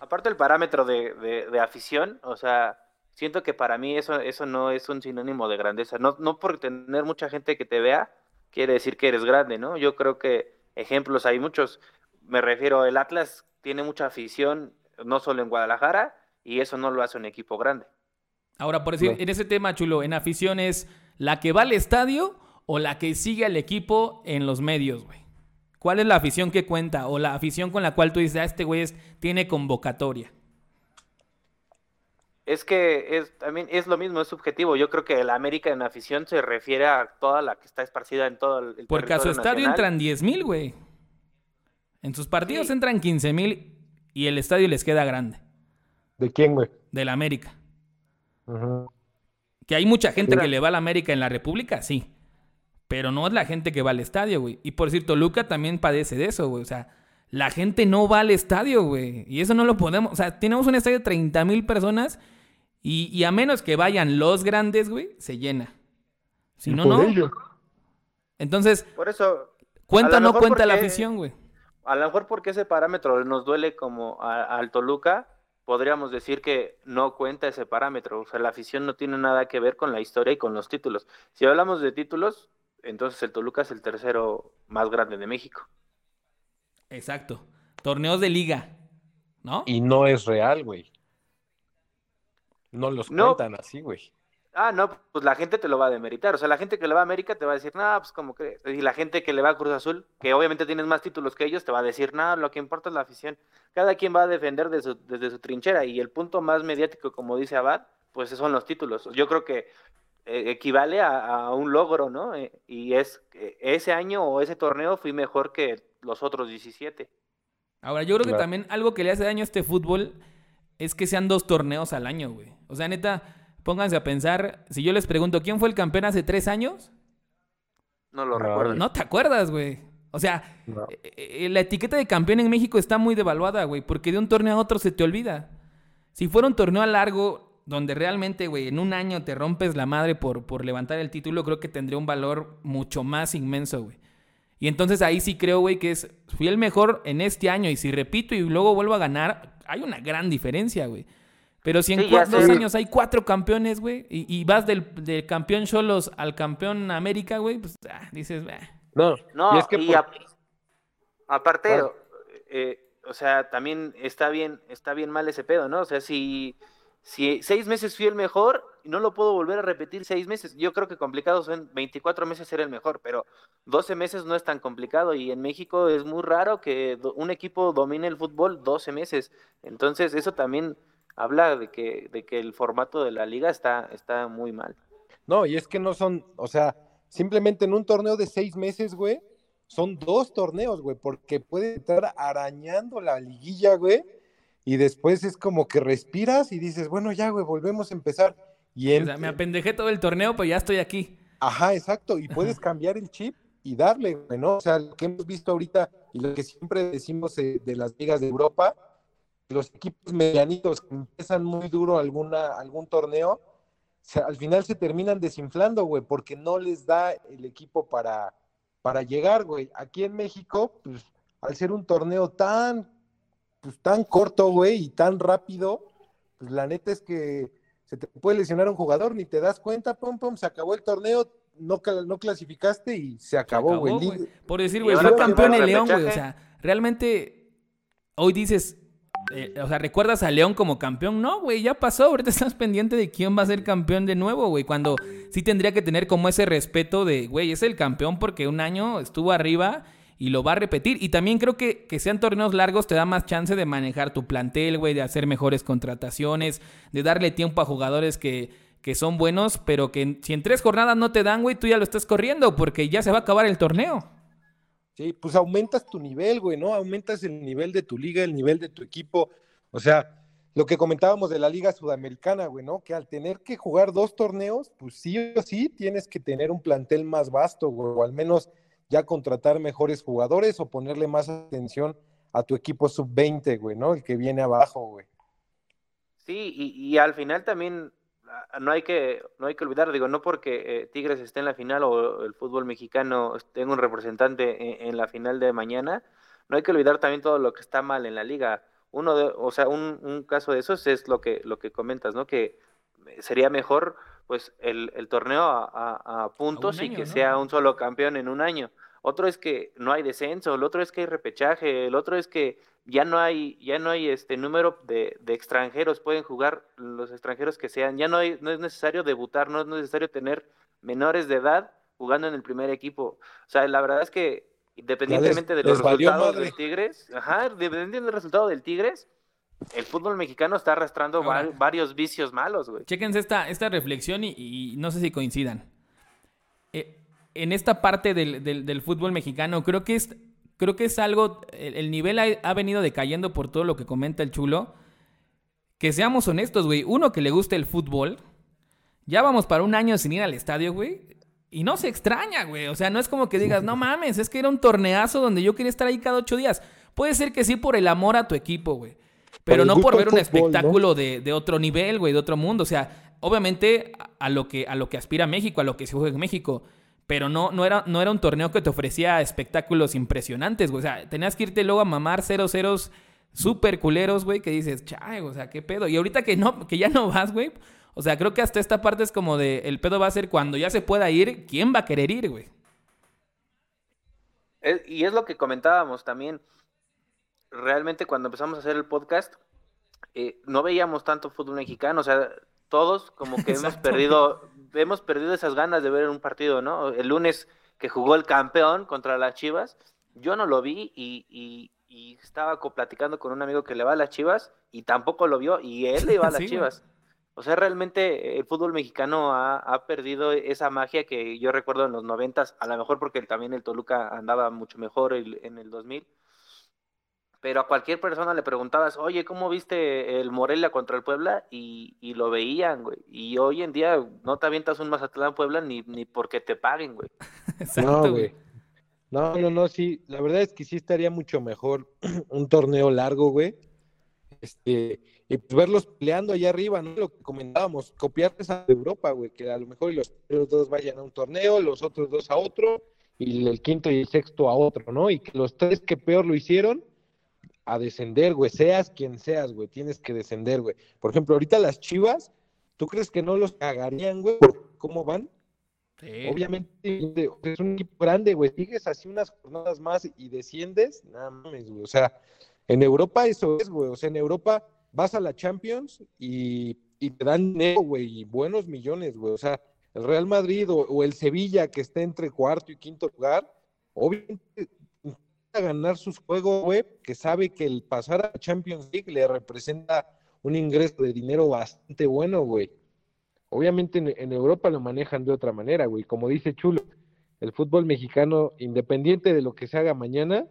Aparte el parámetro de, afición, o sea, siento que para mí eso, eso no es un sinónimo de grandeza. No, no por tener mucha gente que te vea, quiere decir que eres grande, ¿no? Yo creo que ejemplos hay muchos. Me refiero, el Atlas tiene mucha afición, no solo en Guadalajara, y eso no lo hace un equipo grande. Ahora, por decir, en ese tema, Chulo, en afición es la que va al estadio o la que sigue al equipo en los medios, güey. ¿Cuál es la afición que cuenta? O la afición con la cual tú dices, ah, este güey tiene convocatoria. Es que es, también es lo mismo, es subjetivo. Yo creo que la América en afición se refiere a toda la que está esparcida en todo el Porque a su estadio entran 10 mil, güey. En sus partidos entran 15 mil y el estadio les queda grande. ¿De quién, güey? De la América. Que hay mucha gente que le va a la América en la República, sí. Pero no es la gente que va al estadio, güey. Y por decir, Toluca también padece de eso, güey. O sea, la gente no va al estadio, güey. Y eso no lo podemos. O sea, tenemos un estadio de 30 mil personas y, a menos que vayan los grandes, güey, se llena. Si no, no. Entonces, por eso. ¿Cuenta o no cuenta la afición, güey? A lo mejor porque ese parámetro nos duele como al Toluca, podríamos decir que no cuenta ese parámetro. O sea, la afición no tiene nada que ver con la historia y con los títulos. Si hablamos de títulos, entonces el Toluca es el tercero más grande de México. Exacto. Torneos de liga, ¿no? Y no es real, güey. No los cuentan así, güey. Ah, no, pues la gente te lo va a demeritar. O sea, la gente que le va a América te va a decir, nada, pues como crees. Y la gente que le va a Cruz Azul, que obviamente tienes más títulos que ellos, te va a decir, nada, lo que importa es la afición. Cada quien va a defender desde su trinchera. Y el punto más mediático, como dice Abad, pues son los títulos. Yo creo que equivale a, un logro, ¿no? Eh, y es eh, ese año o ese torneo fui mejor que los otros 17. Ahora, yo creo que también algo que le hace daño a este fútbol es que sean dos torneos al año, güey. O sea, neta, pónganse a pensar, si yo les pregunto, ¿quién fue el campeón hace tres años? No lo recuerdo. No te acuerdas, güey. O sea, la etiqueta de campeón en México está muy devaluada, güey, porque de un torneo a otro se te olvida. Si fuera un torneo a largo, donde realmente, güey, en un año te rompes la madre por, por levantar el título, creo que tendría un valor mucho más inmenso, güey. Y entonces ahí sí creo, güey, que es, fui el mejor en este año y si repito y luego vuelvo a ganar, hay una gran diferencia, güey. Pero si en dos años hay cuatro campeones, güey, y, vas del, campeón Cholos al campeón América, güey, pues ah, dices, no, no, y es que aparte, eh, o sea, también está bien, está bien mal ese pedo, ¿no? O sea, si si seis meses fui el mejor, no lo puedo volver a repetir seis meses. Yo creo que complicado son 24 meses ser el mejor, pero 12 meses no es tan complicado y en México es muy raro que un equipo domine el fútbol 12 meses. Entonces eso también habla de que, de que el formato de la liga está, está muy mal. No, y es que no son, o sea, simplemente en un torneo de seis meses, güey, son dos torneos, güey, porque puede estar arañando la liguilla, güey y después es como que respiras y dices, bueno, ya, güey, volvemos a empezar. Y o sea, me apendejé todo el torneo, pues ya estoy aquí. Ajá, exacto, y puedes cambiar el chip y darle, güey, ¿no? O sea, lo que hemos visto ahorita y lo que siempre decimos de las ligas de Europa, los equipos medianitos que empiezan muy duro alguna, algún torneo, al final se terminan desinflando, güey, porque no les da el equipo para, para llegar, güey. Aquí en México, pues, al ser un torneo tan pues tan corto, güey, y tan rápido, pues la neta es que se te puede lesionar un jugador, ni te das cuenta, pum, pum, se acabó el torneo, no, no clasificaste y se acabó, güey. Por decir, güey, fue campeón el León, güey, o sea, realmente hoy dices, eh, o sea, ¿recuerdas a León como campeón? No, güey, ya pasó. Ahorita estás pendiente de quién va a ser campeón de nuevo, güey. Cuando sí tendría que tener como ese respeto de, güey, es el campeón porque un año estuvo arriba y lo va a repetir. Y también creo que que sean torneos largos te da más chance de manejar tu plantel, güey, de hacer mejores contrataciones, de darle tiempo a jugadores que, que son buenos, pero que si en tres jornadas no te dan, güey, tú ya lo estás corriendo porque ya se va a acabar el torneo. Sí, pues aumentas tu nivel, güey, ¿no? Aumentas el nivel de tu liga, el nivel de tu equipo. O sea, lo que comentábamos de la Liga Sudamericana, güey, ¿no? Que al tener que jugar dos torneos, pues sí o sí tienes que tener un plantel más vasto, güey, o al menos ya contratar mejores jugadores o ponerle más atención a tu equipo sub-20, güey, ¿no? El que viene abajo, güey. Sí, y, al final también ah, no hay que no hay que olvidar, digo, no porque eh, Tigres esté en la final o el fútbol mexicano tenga un representante en, la final de mañana, no hay que olvidar también todo lo que está mal en la liga. Uno de, o sea, un, caso de esos es lo que lo que comentas, ¿no? Que sería mejor pues el, torneo a, puntos y que sea un solo campeón en un año. Otro es que no hay descenso, el otro es que hay repechaje, el otro es que ya no hay, ya no hay este número de, extranjeros, pueden jugar los extranjeros que sean, ya no, hay, no es necesario debutar, no es necesario tener menores de edad jugando en el primer equipo. O sea, la verdad es que independientemente de los resultados del Tigres, ajá, independientemente del resultado del Tigres, el fútbol mexicano está arrastrando varios vicios malos, güey. Chéquense esta, esta reflexión y, no sé si coincidan. Eh, en esta parte del, del, fútbol mexicano, creo que es creo que es algo, el, nivel ha, venido decayendo por todo lo que comenta el chulo. Que seamos honestos, güey, uno que le guste el fútbol, ya vamos para un año sin ir al estadio, güey. Y no se extraña, güey. O sea, no es como que digas, no mames, es que era un torneazo donde yo quería estar ahí cada ocho días. Puede ser que sí por el amor a tu equipo, güey. Pero no por ver un espectáculo de, de, otro nivel, güey, de otro mundo. O sea, obviamente a lo que, a lo que aspira México, a lo que se juega en México pero no, no, era, no era un torneo que te ofrecía espectáculos impresionantes, güey. O sea, tenías que irte luego a mamar 0 ceros súper culeros, güey, que dices, chay, o sea, qué pedo. Y ahorita que, no, que ya no vas, güey, o sea, creo que hasta esta parte es como de, el pedo va a ser cuando ya se pueda ir, ¿quién va a querer ir, güey? y es lo que comentábamos también. Realmente cuando empezamos a hacer el podcast, eh, no veíamos tanto fútbol mexicano, o sea, todos como que hemos perdido, hemos perdido esas ganas de ver un partido, ¿no? El lunes que jugó el campeón contra las Chivas, yo no lo vi y, y, estaba platicando con un amigo que le va a las Chivas y tampoco lo vio y él le iba a las Chivas. O sea, realmente el fútbol mexicano ha, ha, perdido esa magia que yo recuerdo en los noventas, a lo mejor porque también el Toluca andaba mucho mejor en el 2000, pero a cualquier persona le preguntabas, oye, ¿cómo viste el Morelia contra el Puebla? Y, y lo veían, güey. Y hoy en día no te avientas un Mazatlán Puebla ni, ni porque te paguen, güey. no, güey. No, no, no, sí. La verdad es que sí estaría mucho mejor un torneo largo, güey. Este, y pues verlos peleando allá arriba, ¿no? Lo que comentábamos, copiarles a Europa, güey, que a lo mejor los dos vayan a un torneo, los otros dos a otro, y el quinto y el sexto a otro, ¿no? Y que los tres que peor lo hicieron, a descender, güey, seas quien seas, güey, tienes que descender, güey. Por ejemplo, ahorita las Chivas, ¿tú crees que no los cagarían, güey, por cómo van? Sí. Obviamente es un equipo grande, güey, sigues así unas jornadas más y desciendes, nada mames, güey, o sea, en Europa eso es, güey, o sea, en Europa vas a la Champions y, te dan dinero, güey, y buenos millones, güey, o sea, el Real Madrid o, o el Sevilla que está entre cuarto y quinto lugar, obviamente ganar sus juegos, güey, que sabe que el pasar a Champions League le representa un ingreso de dinero bastante bueno, güey. Obviamente en, Europa lo manejan de otra manera, güey. Como dice Chulo, el fútbol mexicano, independiente de lo que se haga mañana,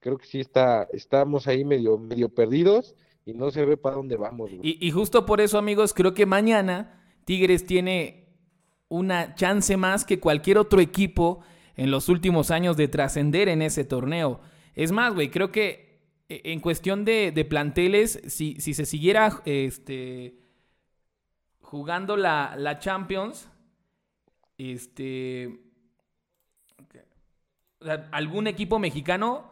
creo que sí está, estamos ahí medio, medio perdidos y no se ve para dónde vamos. Y, y justo por eso, amigos, creo que mañana Tigres tiene una chance más que cualquier otro equipo en los últimos años de trascender en ese torneo. Es más, güey, creo que eh, en cuestión de, planteles, si, se siguiera este, jugando la, Champions, este, algún equipo mexicano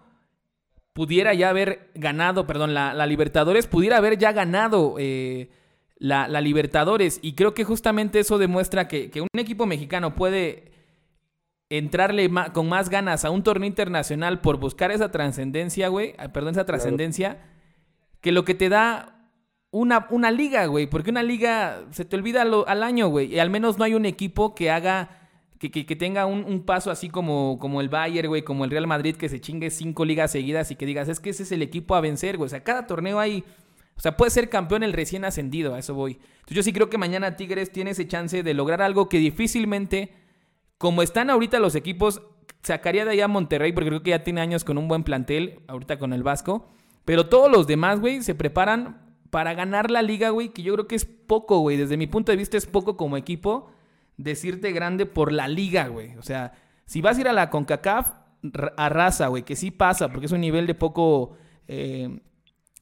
pudiera ya haber ganado, perdón, la, Libertadores, pudiera haber ya ganado eh, la, Libertadores. Y creo que justamente eso demuestra que un equipo mexicano puede entrarle con más ganas a un torneo internacional por buscar esa trascendencia, güey, ah, perdón, esa trascendencia, que lo que te da una, una liga, güey, porque una liga se te olvida al año, güey, y al menos no hay un equipo que haga, que, que, tenga un, paso así como, como el Bayern, güey, como el Real Madrid, que se chingue cinco ligas seguidas y que digas, es que ese es el equipo a vencer, güey, o sea, cada torneo hay O sea, puede ser campeón el recién ascendido, a eso voy. Entonces yo sí creo que mañana Tigres tiene ese chance de lograr algo que difícilmente, como están ahorita los equipos, sacaría de allá a Monterrey, porque creo que ya tiene años con un buen plantel, ahorita con el Vasco. Pero todos los demás, güey, se preparan para ganar la liga, güey, que yo creo que es poco, güey. Desde mi punto de vista es poco como equipo decirte grande por la liga, güey. O sea, si vas a ir a la CONCACAF, arrasa, güey, que sí pasa, porque es un nivel de poco eh,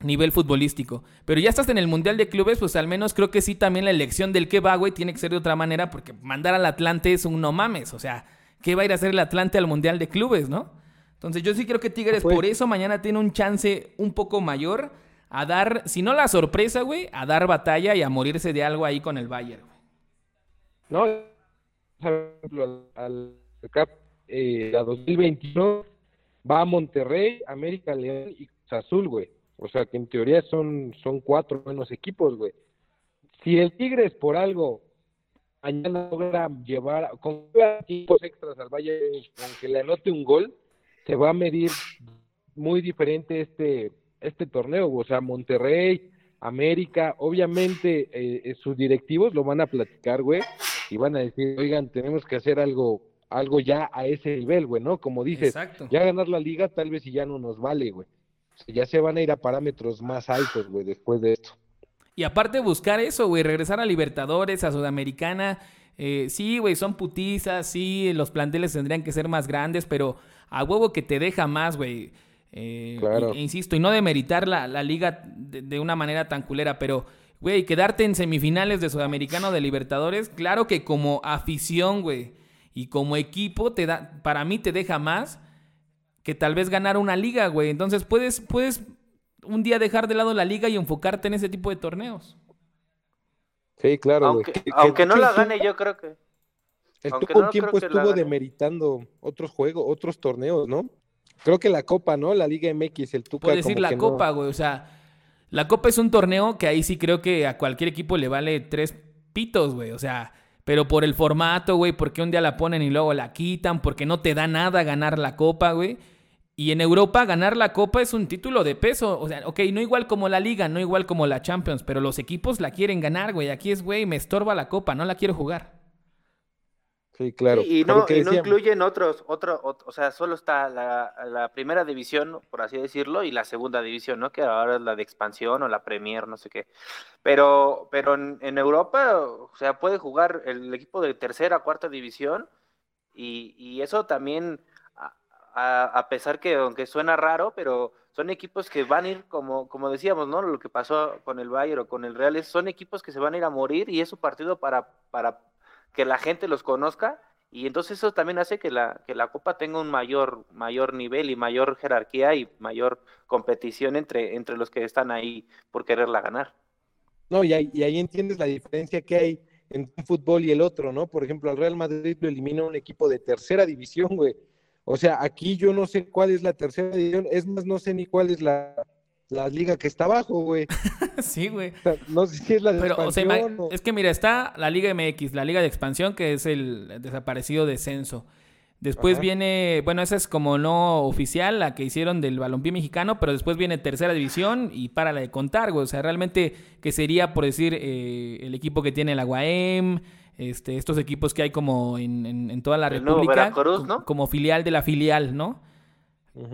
nivel futbolístico. Pero ya estás en el Mundial de Clubes, pues al menos creo que sí también la elección del que va, güey, tiene que ser de otra manera, porque mandar al Atlante es un no mames, o sea, ¿qué va a ir a hacer el Atlante al Mundial de Clubes, no? Entonces yo sí creo que Tigres pues por eso mañana tiene un chance un poco mayor a dar, si no la sorpresa, güey, a dar batalla y a morirse de algo ahí con el Bayern. No, por ejemplo, al, CAP, eh, a 2021 va a Monterrey, América León y Cruz Azul, güey. O sea que en teoría son, son cuatro buenos equipos, güey. Si el Tigres por algo mañana logra llevar con equipos extras al Valle, aunque le anote un gol, se va a medir muy diferente este, este torneo. O sea, Monterrey, América, obviamente eh, eh, sus directivos lo van a platicar, güey, y van a decir, oigan, tenemos que hacer algo algo ya a ese nivel, güey, ¿no? Como dices, ya ganar la liga tal vez y ya no nos vale, güey. Ya se van a ir a parámetros más altos, güey, después de esto. Y aparte buscar eso, güey, regresar a Libertadores, a Sudamericana. Eh, sí, güey, son putizas, sí, los planteles tendrían que ser más grandes, pero a huevo que te deja más, güey. Eh, claro. insisto, y no demeritar la, la liga de, de, una manera tan culera, pero Güey, quedarte en semifinales de Sudamericano de Libertadores, claro que como afición, güey, y como equipo, te da, para mí te deja más que tal vez ganar una liga, güey. Entonces puedes, puedes un día dejar de lado la liga y enfocarte en ese tipo de torneos. Sí, claro. Aunque, aunque no la gane, yo creo que. El tuvo un tiempo estuvo demeritando otros juegos, otros torneos, ¿no? Creo que la Copa, ¿no? La Liga MX, el Tuca. Puedo decir la Copa, güey. O sea, la Copa es un torneo que ahí sí creo que a cualquier equipo le vale tres pitos, güey. O sea, pero por el formato, güey, porque un día la ponen y luego la quitan, porque no te da nada ganar la Copa, güey. Y en Europa ganar la Copa es un título de peso. O sea, ok, no igual como la Liga, no igual como la Champions, pero los equipos la quieren ganar, güey. Aquí es, güey, me estorba la Copa, no la quiero jugar. Sí, claro. y, no, incluyen otros, otro, o sea, solo está la, primera división, por así decirlo, y la segunda división, ¿no? Que ahora es la de expansión o la Premier, no sé qué. Pero, pero en, Europa, o sea, puede jugar el equipo de tercera, cuarta división, y, eso también, a, pesar que, aunque suena raro, pero son equipos que van a ir, como, como decíamos, ¿no? Lo que pasó con el Bayern o con el Real, son equipos que se van a ir a morir y es su partido para, para que la gente los conozca y entonces eso también hace que la, que la Copa tenga un mayor, mayor nivel y mayor jerarquía y mayor competición entre, entre los que están ahí por quererla ganar. No, y ahí, y ahí entiendes la diferencia que hay entre un fútbol y el otro, ¿no? Por ejemplo, al Real Madrid lo elimina un equipo de tercera división, güey. O sea, aquí yo no sé cuál es la tercera división, es más, no sé ni cuál es la, la liga que está abajo, güey. sí, güey. no sé si es la de expansión. Es que mira, está la Liga MX, la Liga de Expansión, que es el desaparecido descenso. Después viene, bueno, esa es como no oficial, la que hicieron del balompié mexicano, pero después viene tercera división y para la de contar, güey. O sea, realmente que sería, por decir, eh, el equipo que tiene la UAM, este, estos equipos que hay como en, toda la República, como filial de la filial, ¿no?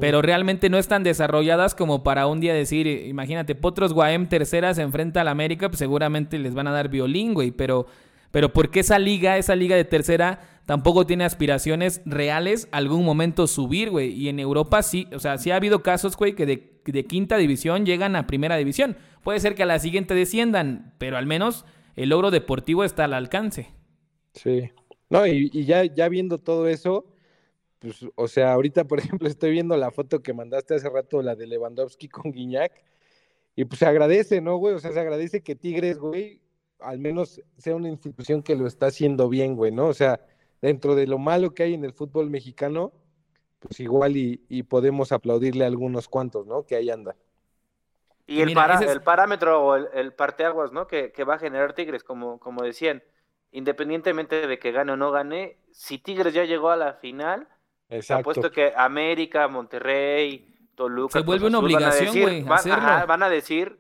Pero realmente no están desarrolladas como para un día decir, imagínate, Potros Guaem tercera se enfrenta al América, pues seguramente les van a dar violín, güey. Pero, pero porque esa liga, esa liga de tercera, tampoco tiene aspiraciones reales algún momento subir, güey. Y en Europa sí, o sea, sí ha habido casos, güey, que de, de quinta división llegan a primera división. Puede ser que a la siguiente desciendan, pero al menos el logro deportivo está al alcance. Sí. No, y, y ya, ya viendo todo eso pues, o sea, ahorita, por ejemplo, estoy viendo la foto que mandaste hace rato, la de Lewandowski con Guiñac, y pues se agradece, ¿no, güey? O sea, se agradece que Tigres, güey, al menos sea una institución que lo está haciendo bien, güey, ¿no? O sea, dentro de lo malo que hay en el fútbol mexicano, pues igual y, podemos aplaudirle a algunos cuantos, ¿no? Que ahí anda. Y el, el parámetro o el, el parteaguas, ¿no? Que, que, va a generar Tigres, como, como decían, independientemente de que gane o no gane, si Tigres ya llegó a la final, Exacto. Apuesto que América, Monterrey, Toluca. Se vuelve una obligación, güey. Van, van, a decir,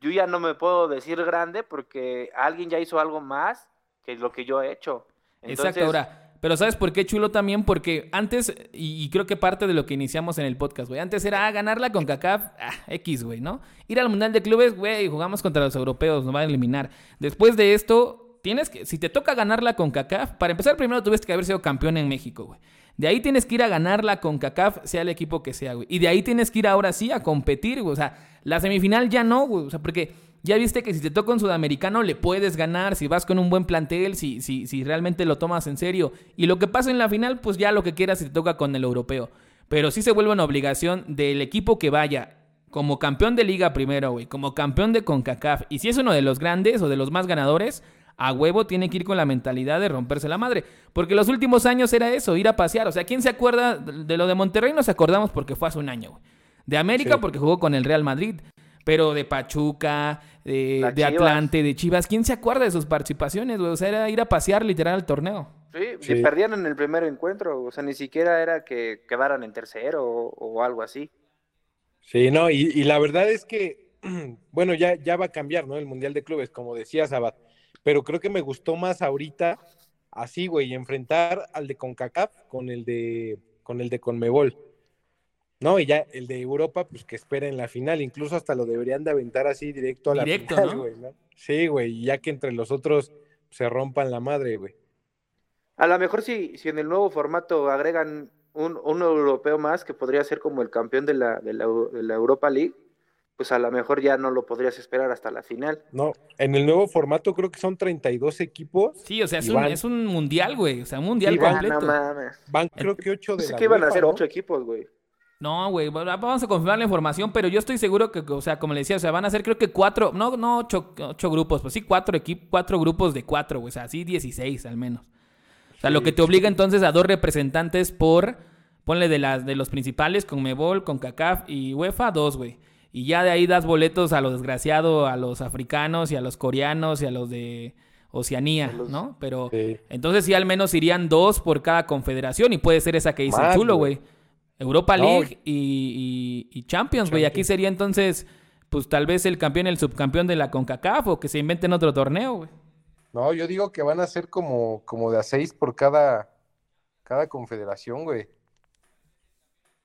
yo ya no me puedo decir grande porque alguien ya hizo algo más que lo que yo he hecho. Exacto, ahora. Pero ¿sabes por qué chulo también? Porque antes, y, creo que parte de lo que iniciamos en el podcast, güey, antes era ah, ganarla con CACAF, ah, X, güey, ¿no? Ir al Mundial de Clubes, güey, jugamos contra los europeos, nos van a eliminar. Después de esto, tienes que, si te toca ganarla con CACAF, para empezar primero tuviste que haber sido campeón en México, güey. De ahí tienes que ir a ganarla con CACAF, sea el equipo que sea, güey. Y de ahí tienes que ir ahora sí a competir, güey. O sea, la semifinal ya no, güey. O sea, porque ya viste que si te toca un sudamericano le puedes ganar, si vas con un buen plantel, si, si, si realmente lo tomas en serio. Y lo que pasa en la final, pues ya lo que quieras si te toca con el europeo. Pero sí se vuelve una obligación del equipo que vaya como campeón de liga primero, güey, como campeón de CONCACAF. Y si es uno de los grandes o de los más ganadores, a huevo tiene que ir con la mentalidad de romperse la madre. Porque los últimos años era eso, ir a pasear. O sea, ¿quién se acuerda de lo de Monterrey? Nos acordamos porque fue hace un año, güey. De América porque jugó con el Real Madrid. Pero de Pachuca, de, Atlante, de Chivas, ¿quién se acuerda de sus participaciones, güey? O sea, era ir a pasear literal al torneo. Sí, sí. perdían en el primer encuentro. O sea, ni siquiera era que quedaran en tercero o, algo así. Sí, no, y, la verdad es que, bueno, ya, ya va a cambiar, ¿no? El Mundial de Clubes, como decía Sabat pero creo que me gustó más ahorita así, güey, enfrentar al de CONCACAF con el de con el de CONMEBOL. ¿No? Y ya el de Europa, pues que espera en la final, incluso hasta lo deberían de aventar así directo a la final, güey, ¿no? Sí, güey, ya que entre los otros se rompan la madre, güey. A lo mejor si, si en el nuevo formato agregan un, un europeo más que podría ser como el campeón de la, de la, de la Europa League, pues a lo mejor ya no lo podrías esperar hasta la final. No, en el nuevo formato creo que son 32 equipos. Sí, o sea, es, un, es un, mundial, güey, o sea, un mundial completo. van creo que 8 de Pensé que iban a ser 8 equipos, güey. No, güey, vamos a confirmar la información, pero yo estoy seguro que, o sea, como le decía, o sea, van a ser creo que cuatro, no, no ocho, ocho grupos, pues sí, cuatro equipos, cuatro grupos de cuatro, güey, o sea, sí 16 al menos. O sea, lo que te obliga entonces a dos representantes por, ponle de las de los principales, con Mebol, con CACAF y UEFA, dos, güey y ya de ahí das boletos a lo desgraciado, a los africanos y a los coreanos y a los de Oceanía, ¿no? Pero entonces sí al menos irían dos por cada confederación y puede ser esa que dice chulo, güey. Europa League y, Champions, güey. Aquí sería entonces, pues tal vez el campeón, el subcampeón de la CONCACAF o que se inventen otro torneo, güey. No, yo digo que van a ser como, como de a seis por cada, cada confederación, güey.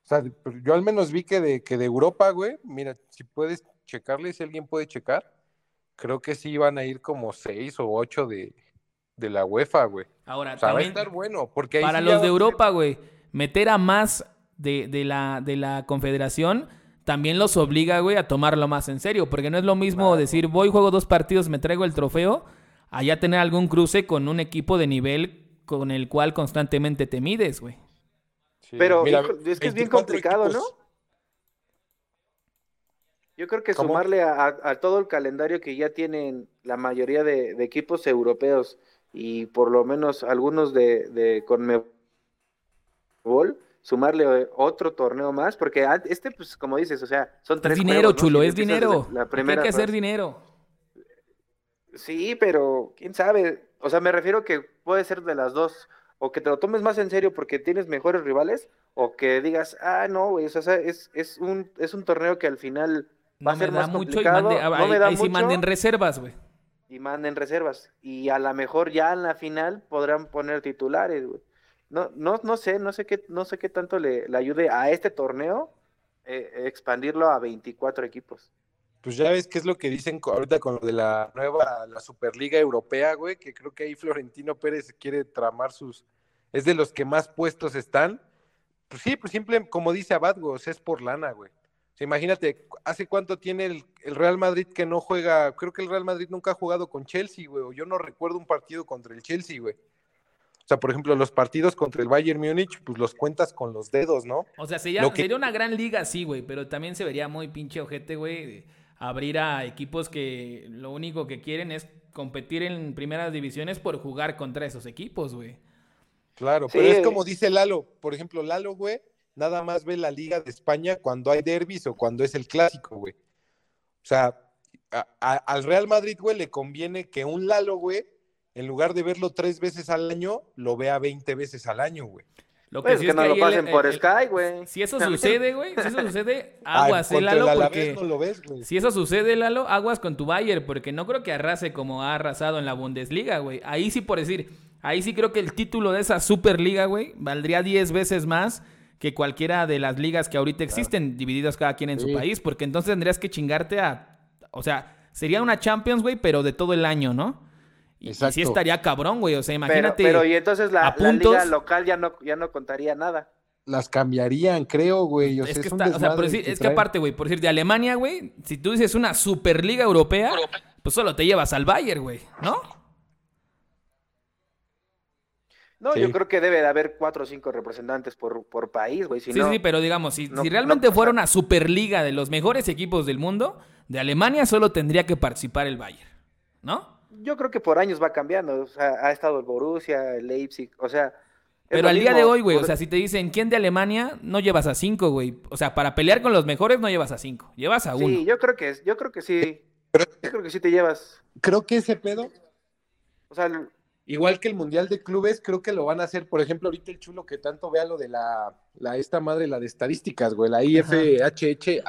Sea, yo al menos vi que de, que de Europa, güey, mira, si puedes checarle, si alguien puede checar, creo que sí van a ir como seis o ocho de, la UEFA, güey. Ahora, o va a estar bueno, porque para los de Europa, güey, meter a más de, de, la, de la confederación también los obliga, güey, a tomarlo más en serio, porque no es lo mismo decir, voy, juego dos partidos, me traigo el trofeo, allá tener algún cruce con un equipo de nivel con el cual constantemente te mides, güey. Pero es que es bien complicado, ¿no? Yo creo que sumarle a, todo el calendario que ya tienen la mayoría de, equipos europeos y por lo menos algunos de, de Conmebol, sumarle otro torneo más, porque este, pues como dices, o sea, son tres. Es dinero, chulo, es dinero. La primera Hay que hacer dinero. Sí, pero quién sabe. O sea, me refiero que puede ser de las dos o que te lo tomes más en serio porque tienes mejores rivales, o que digas, ah, no, güey, o sea, es, es, un, es un torneo que al final va a ser más complicado. no me da ahí sí manden reservas, güey. Y manden reservas. Y a lo mejor ya en la final podrán poner titulares, güey. No, no, no sé, no sé qué, no sé qué tanto le, ayude a este torneo eh, expandirlo a 24 equipos. Pues ya ves qué es lo que dicen ahorita con lo de la nueva, la Superliga Europea, güey, que creo que ahí Florentino Pérez quiere tramar sus, es de los que más puestos están. Pues sí, pues simple, como dice Abad, es por lana, güey. imagínate, ¿hace cuánto tiene el, Real Madrid que no juega? Creo que el Real Madrid nunca ha jugado con Chelsea, güey, o yo no recuerdo un partido contra el Chelsea, güey. O sea, por ejemplo, los partidos contra el Bayern Múnich, pues los cuentas con los dedos, ¿no? O sea, sería, sería una gran liga, sí, güey, pero también se vería muy pinche ojete, güey abrir a equipos que lo único que quieren es competir en primeras divisiones por jugar contra esos equipos, güey. Claro, pero es como dice Lalo, por ejemplo, Lalo, güey, nada más ve la Liga de España cuando hay derbis o cuando es el clásico, güey. O sea, al Real Madrid, güey, le conviene que un Lalo, güey, en lugar de verlo tres veces al año, lo vea 20 veces al año, güey. Lo que, pues que no lo pasen por Sky, güey. Si eso sucede, güey, si eso sucede, aguas, eh, Lalo, porque... No lo ves, si eso sucede, Lalo, aguas con tu Bayern, porque no creo que arrase como ha arrasado en la Bundesliga, güey. Ahí sí, por decir, ahí sí creo que el título de esa Superliga, güey, valdría 10 veces más que cualquiera de las ligas que ahorita existen, divididas cada quien en su país, porque entonces tendrías que chingarte a... O sea, sería una Champions, güey, pero de todo el año, ¿no? Y, sí estaría cabrón, güey. O sea, imagínate. Pero, y entonces la, liga local ya no, ya no contaría nada. Las cambiarían, creo, güey. O es, que está, o sea, es que aparte, güey, por decir, de Alemania, güey, si tú dices una Superliga Europea, pues solo te llevas al Bayern, güey, ¿no? No, yo creo que debe de haber cuatro o cinco representantes por, por país, güey. sí, sí, pero digamos, si, si realmente fuera una Superliga de los mejores equipos del mundo, de Alemania solo tendría que participar el Bayern, ¿no? Yo creo que por años va cambiando. O sea, ha estado el Borussia, el Leipzig, o sea. Pero al día de hoy, güey, o sea, si te dicen quién de Alemania, no llevas a cinco, güey. O sea, para pelear con los mejores no llevas a cinco, llevas a uno. Sí, yo creo que yo creo que sí. Yo creo que sí te llevas. Creo que ese pedo. O sea, igual que el Mundial de Clubes, creo que lo van a hacer, por ejemplo, ahorita el chulo que tanto vea lo de la, la esta madre, la de estadísticas, güey, la IFHH.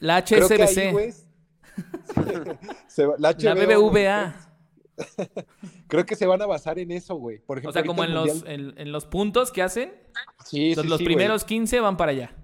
La HSBC. la, la BBVA. Creo que se van a basar en eso, güey. Por ejemplo, o sea, como en los, en, los puntos que hacen. Sí, sí Los primeros 15 van para allá.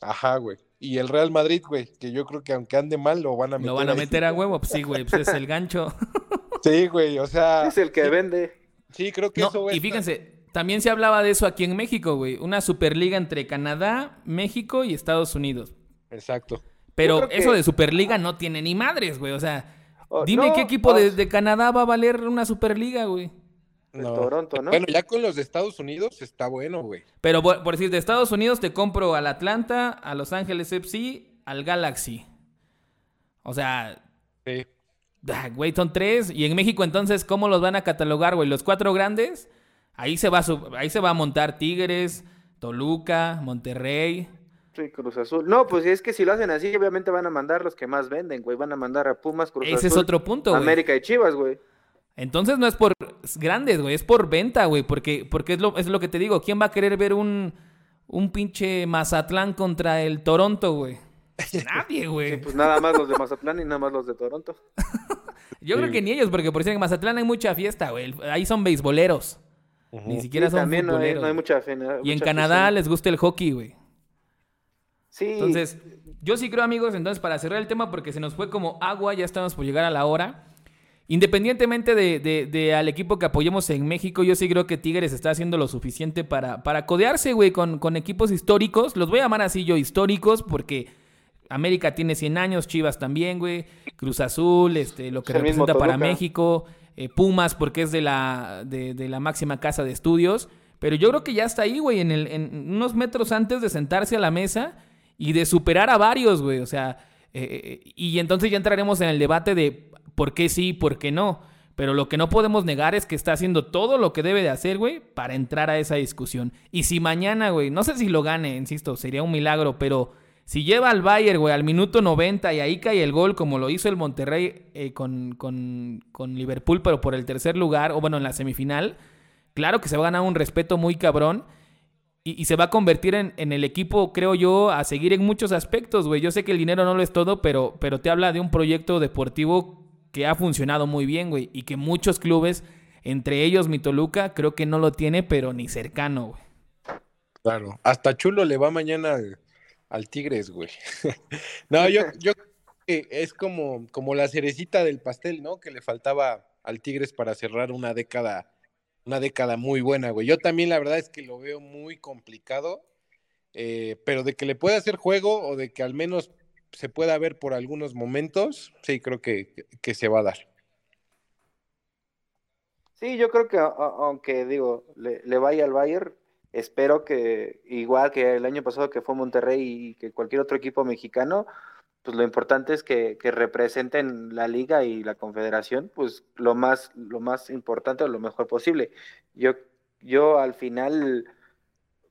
Ajá, güey. Y el Real Madrid, güey, que yo creo que aunque ande mal, lo van a meter. Lo van a meter a huevo, pues sí, güey, pues es el gancho. sí, güey, o sea. Es el que vende. Sí, creo que eso, güey. Y fíjense, también se hablaba de eso aquí en México, güey. Una Superliga entre Canadá, México y Estados Unidos. Exacto. Pero eso de Superliga no tiene ni madres, güey. O sea, Oh, Dime qué equipo de, Canadá va a valer una Superliga, güey. No. Toronto, ¿no? Bueno, ya con los de Estados Unidos está bueno, güey. Pero por, decir, de Estados Unidos te compro al Atlanta, a Los Ángeles FC, al Galaxy. O sea. Sí. Güey, son tres. Y en México, entonces, ¿cómo los van a catalogar, güey? Los cuatro grandes. Ahí se va ahí se va a montar Tigres, Toluca, Monterrey. Cruz Azul. No, pues es que si lo hacen así, obviamente van a mandar los que más venden, güey. Van a mandar a Pumas, Cruz Ese es otro punto, güey. América y Chivas, güey. Entonces no es por grandes, güey, es por venta, güey, porque, porque es, lo, es lo que te digo. ¿Quién va a querer ver un, un pinche Mazatlán contra el Toronto, güey? Nadie, güey. pues nada más los de Mazatlán y nada más los de Toronto. Yo creo que ni ellos, porque por decir en Mazatlán hay mucha fiesta, güey. Ahí son beisboleros. Ni siquiera son también no hay, mucha fe, Y en Canadá les gusta el hockey, güey. Entonces, yo sí creo, amigos, entonces para cerrar el tema, porque se nos fue como agua, ya estamos por llegar a la hora. Independientemente de, al equipo que apoyemos en México, yo sí creo que Tigres está haciendo lo suficiente para, para codearse, güey, con, con equipos históricos. Los voy a llamar así yo, históricos, porque América tiene 100 años, Chivas también, güey. Cruz Azul, este, lo que representa para México. Eh, Pumas, porque es de la, de, de, la máxima casa de estudios. Pero yo creo que ya está ahí, güey, en, el, en unos metros antes de sentarse a la mesa y de superar a varios, güey. O sea, eh, eh, y entonces ya entraremos en el debate de por qué sí, por qué no. Pero lo que no podemos negar es que está haciendo todo lo que debe de hacer, güey, para entrar a esa discusión. Y si mañana, güey, no sé si lo gane, insisto, sería un milagro, pero si lleva al Bayern, güey, al minuto 90 y ahí cae el gol, como lo hizo el Monterrey eh, con, con, con Liverpool, pero por el tercer lugar, o bueno, en la semifinal, claro que se va a ganar un respeto muy cabrón y, se va a convertir en, el equipo, creo yo, a seguir en muchos aspectos, güey. Yo sé que el dinero no lo es todo, pero, pero te habla de un proyecto deportivo que ha funcionado muy bien, güey. Y que muchos clubes, entre ellos mi Toluca, creo que no lo tiene, pero ni cercano, güey. Claro, hasta Chulo le va mañana al, Tigres, güey. no, yo, yo es como, como la cerecita del pastel, ¿no? Que le faltaba al Tigres para cerrar una década una década muy buena, güey. Yo también la verdad es que lo veo muy complicado, eh, pero de que le pueda hacer juego o de que al menos se pueda ver por algunos momentos, sí, creo que, que se va a dar. Sí, yo creo que aunque digo, le, le, vaya al Bayern, espero que igual que el año pasado que fue Monterrey y que cualquier otro equipo mexicano, pues lo importante es que, representen la liga y la confederación, pues lo más, lo más importante o lo mejor posible. Yo, yo al final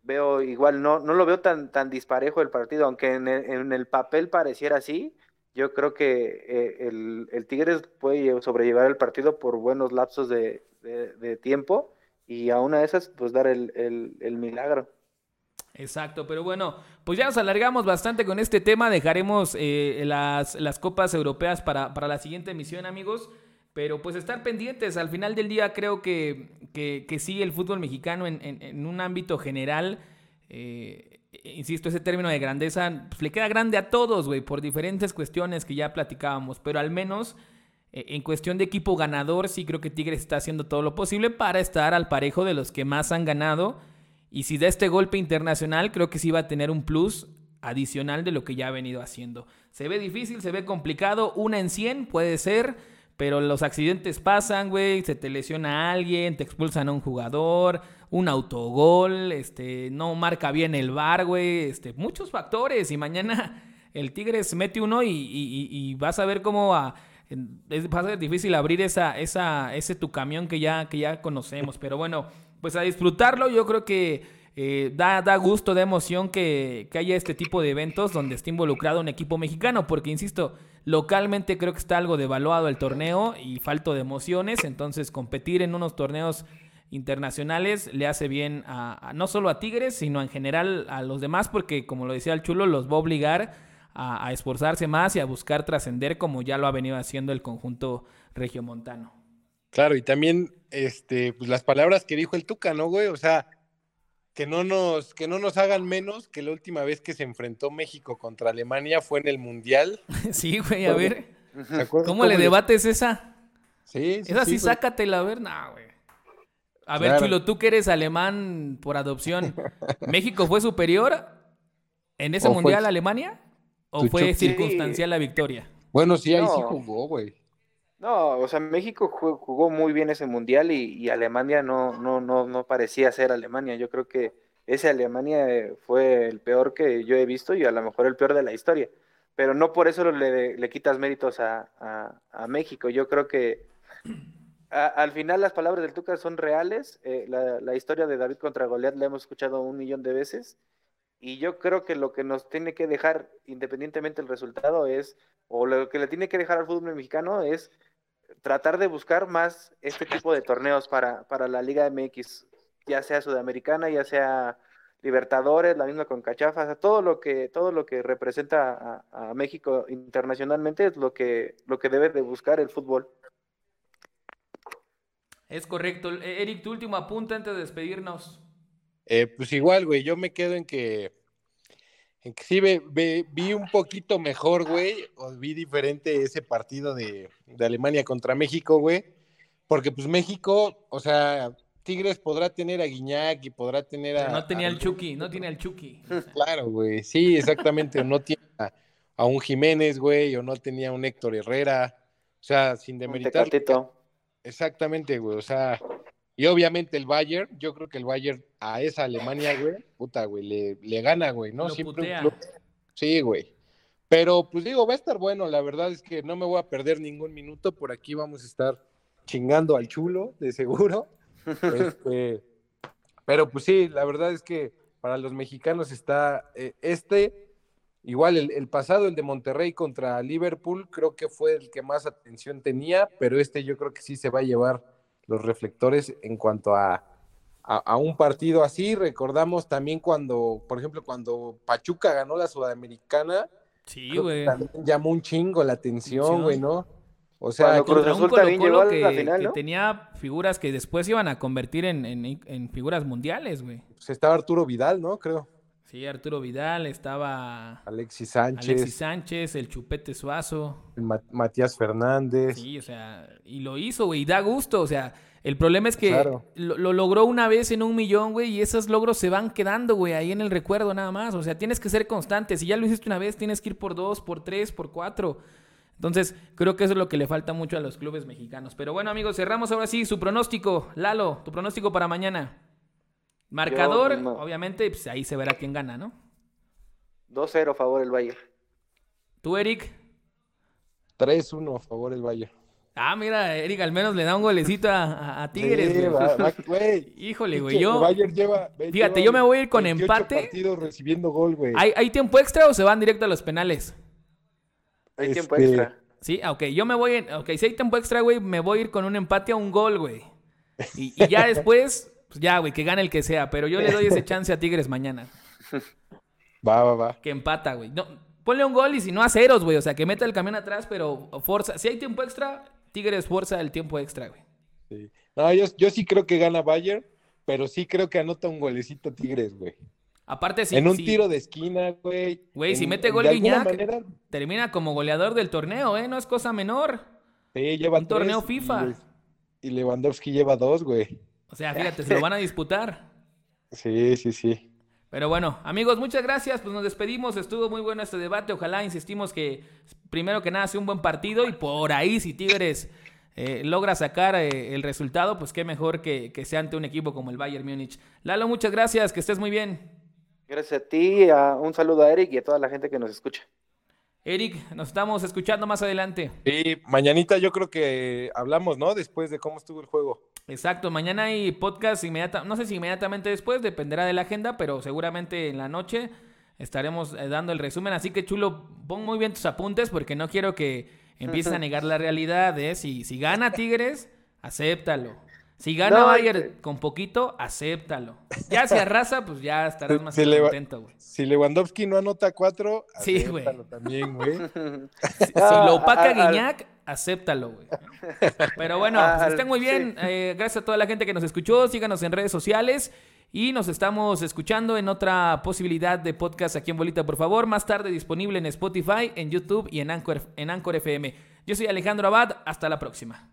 veo igual, no, no lo veo tan, tan disparejo el partido, aunque en el, papel pareciera así, yo creo que eh, el, el, Tigres puede sobrellevar el partido por buenos lapsos de, tiempo y a una de esas, pues dar el, el milagro. Exacto, pero bueno, pues ya nos alargamos bastante con este tema, dejaremos eh, las, las, copas europeas para, para, la siguiente emisión, amigos, pero pues estar pendientes, al final del día creo que, que, sí, el fútbol mexicano en, en, en un ámbito general, eh, insisto, ese término de grandeza, pues le queda grande a todos, güey, por diferentes cuestiones que ya platicábamos, pero al menos... Eh, en cuestión de equipo ganador, sí creo que Tigres está haciendo todo lo posible para estar al parejo de los que más han ganado y si da este golpe internacional, creo que sí va a tener un plus adicional de lo que ya ha venido haciendo. Se ve difícil, se ve complicado, una en 100 puede ser, pero los accidentes pasan, güey, se te lesiona a alguien, te expulsan a un jugador, un autogol, este, no marca bien el bar, güey, este, muchos factores y mañana el Tigres mete uno y, vas a ver cómo va a ser difícil abrir esa, esa, ese tu camión que ya, que ya conocemos, pero bueno, pues a disfrutarlo. Yo creo que eh, da, da, gusto, da emoción que, que, haya este tipo de eventos donde esté involucrado un equipo mexicano, porque insisto, localmente creo que está algo devaluado el torneo y falto de emociones, entonces competir en unos torneos internacionales le hace bien a, no solo a Tigres, sino en general a los demás, porque como lo decía el chulo, los va a obligar a, a esforzarse más y a buscar trascender como ya lo ha venido haciendo el conjunto regiomontano. Claro, y también este, pues las palabras que dijo el Tuca, ¿no, güey? O sea, que no nos, que no nos hagan menos que la última vez que se enfrentó México contra Alemania fue en el Mundial. sí, güey, a ver. ¿Cómo, le debates esa? Sí, sí Esa sí, sácatela, a ver, nah, güey. A ver, Chulo, tú que eres alemán por adopción, ¿México fue superior en ese mundial a Alemania? ¿O fue circunstancial la victoria? Bueno, sí, ahí sí jugó, güey. No, o sea, México jugó muy bien ese mundial y, Alemania no, no, no, no parecía ser Alemania. Yo creo que ese Alemania eh, fue el peor que yo he visto y a lo mejor el peor de la historia. Pero no por eso le, le quitas méritos a, a, México. Yo creo que al final las palabras del Tuca son reales. Eh, la, la, historia de David contra Goliat la hemos escuchado un millón de veces. Y yo creo que lo que nos tiene que dejar, independientemente del resultado, es, o lo que le tiene que dejar al fútbol mexicano es tratar de buscar más este tipo de torneos para, para la Liga MX, ya sea sudamericana, ya sea Libertadores, la misma con Cachafas, todo lo que, todo lo que representa a, México internacionalmente es lo que, lo que debe de buscar el fútbol. Es correcto. E, Eric, tu último apunte antes de despedirnos. Eh, pues igual, güey, yo me quedo en que sí vi un poquito mejor, güey, o vi diferente ese partido de, Alemania contra México, güey, porque pues México, o sea, Tigres podrá tener a Guiñac y podrá tener a... no tenía el Chucky, no tiene al Chucky. Claro, güey, sí, exactamente, o no tiene a, un Jiménez, güey, o no tenía a un Héctor Herrera, o sea, sin demeritar... Exactamente, güey, o sea, y obviamente el Bayern, yo creo que el Bayern a esa Alemania, güey, puta, güey, le, le gana, güey, ¿no? Siempre Sí, güey. Pero pues digo, va a estar bueno, la verdad es que no me voy a perder ningún minuto, por aquí vamos a estar chingando al chulo, de seguro. Este, pero pues sí, la verdad es que para los mexicanos está eh, este, igual el, el, pasado, el de Monterrey contra Liverpool, creo que fue el que más atención tenía, pero este yo creo que sí se va a llevar los reflectores en cuanto a, a, un partido así. Recordamos también cuando, por ejemplo, cuando Pachuca ganó la Sudamericana. Sí, güey. Llamó un chingo la atención, güey, ¿no? O sea, Cruz Azul también llegó que, la final, ¿no? que tenía figuras que después iban a convertir en, en, en figuras mundiales, güey. Pues estaba Arturo Vidal, ¿no? Creo. Sí, Arturo Vidal, estaba Alexis Sánchez. Alexis Sánchez, el Chupete Suazo. Matías Fernández. Sí, o sea, y lo hizo, güey, y da gusto, o sea, el problema es que lo, lo, logró una vez en un millón, güey, y esos logros se van quedando, güey, ahí en el recuerdo nada más. O sea, tienes que ser constante. Si ya lo hiciste una vez, tienes que ir por dos, por tres, por cuatro. Entonces, creo que eso es lo que le falta mucho a los clubes mexicanos. Pero bueno, amigos, cerramos ahora sí su pronóstico. Lalo, tu pronóstico para mañana. Marcador, obviamente, pues ahí se verá quién gana, ¿no? 2-0 a favor el Bayern. ¿Tú, Eric? 3-1 a favor el Bayern. Ah, mira, Eric al menos le da un golecito a, Tigres, güey. Híjole, güey, yo... Lleva, fíjate, yo me voy a ir con empate. recibiendo gol, güey. ¿Hay, tiempo extra o se van directo a los penales? Hay tiempo este, extra. Sí, ok, yo me voy... En, ok, si hay tiempo extra, güey, me voy a ir con un empate a un gol, güey. y ya después pues ya, güey, que gane el que sea, pero yo le doy ese chance a Tigres mañana. Va, va, va. Que empata, güey. No, ponle un gol y si no a ceros, güey. O sea, que meta el camión atrás, pero fuerza. Si hay tiempo extra, Tigres fuerza el tiempo extra, güey. Sí. No, yo, yo sí creo que gana Bayern, pero sí creo que anota un golecito Tigres, güey. Aparte, si. en un si- tiro de esquina, güey. Güey, si mete gol Guiñac, manera, termina como goleador del torneo, ¿eh? No es cosa menor. sí, lleva un torneo FIFA. Y, y Lewandowski lleva dos, güey. O sea, fíjate, se lo van a disputar. Sí, sí, sí. Pero bueno, amigos, muchas gracias. Pues nos despedimos. Estuvo muy bueno este debate. Ojalá, insistimos, que primero que nada sea un buen partido y por ahí, si Tigres eh, logra sacar eh, el resultado, pues qué mejor que, que sea ante un equipo como el Bayern Múnich. Lalo, muchas gracias. Que estés muy bien. Gracias a ti, a- un saludo a Eric y a toda la gente que nos escucha. Eric, nos estamos escuchando más adelante. Y mañanita yo creo que hablamos, ¿no? Después de cómo estuvo el juego. Exacto, mañana hay podcast inmediata, no sé si inmediatamente después, dependerá de la agenda, pero seguramente en la noche estaremos eh, dando el resumen. Así que chulo, pon muy bien tus apuntes porque no quiero que empieces a negar la realidad. ¿eh? Si, si gana Tigres, acéptalo. Si gana No, Bayern este- con poquito, acéptalo. Ya si arrasa, pues ya estarás más va- contento, güey. Si Lewandowski no anota cuatro, Sí, güey. acéptalo también, güey. Si, si lo opaca Guiñac, acéptalo, güey. Pero bueno, Ah, pues al- estén muy bien. Eh, gracias a toda la gente que nos escuchó. Síganos en redes sociales. Y nos estamos escuchando en otra posibilidad de podcast aquí en Bolita, por favor. Más tarde disponible en Spotify, en YouTube y en Anchor, en Anchor FM. Yo soy Alejandro Abad. Hasta la próxima.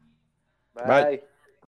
Bye. Bye.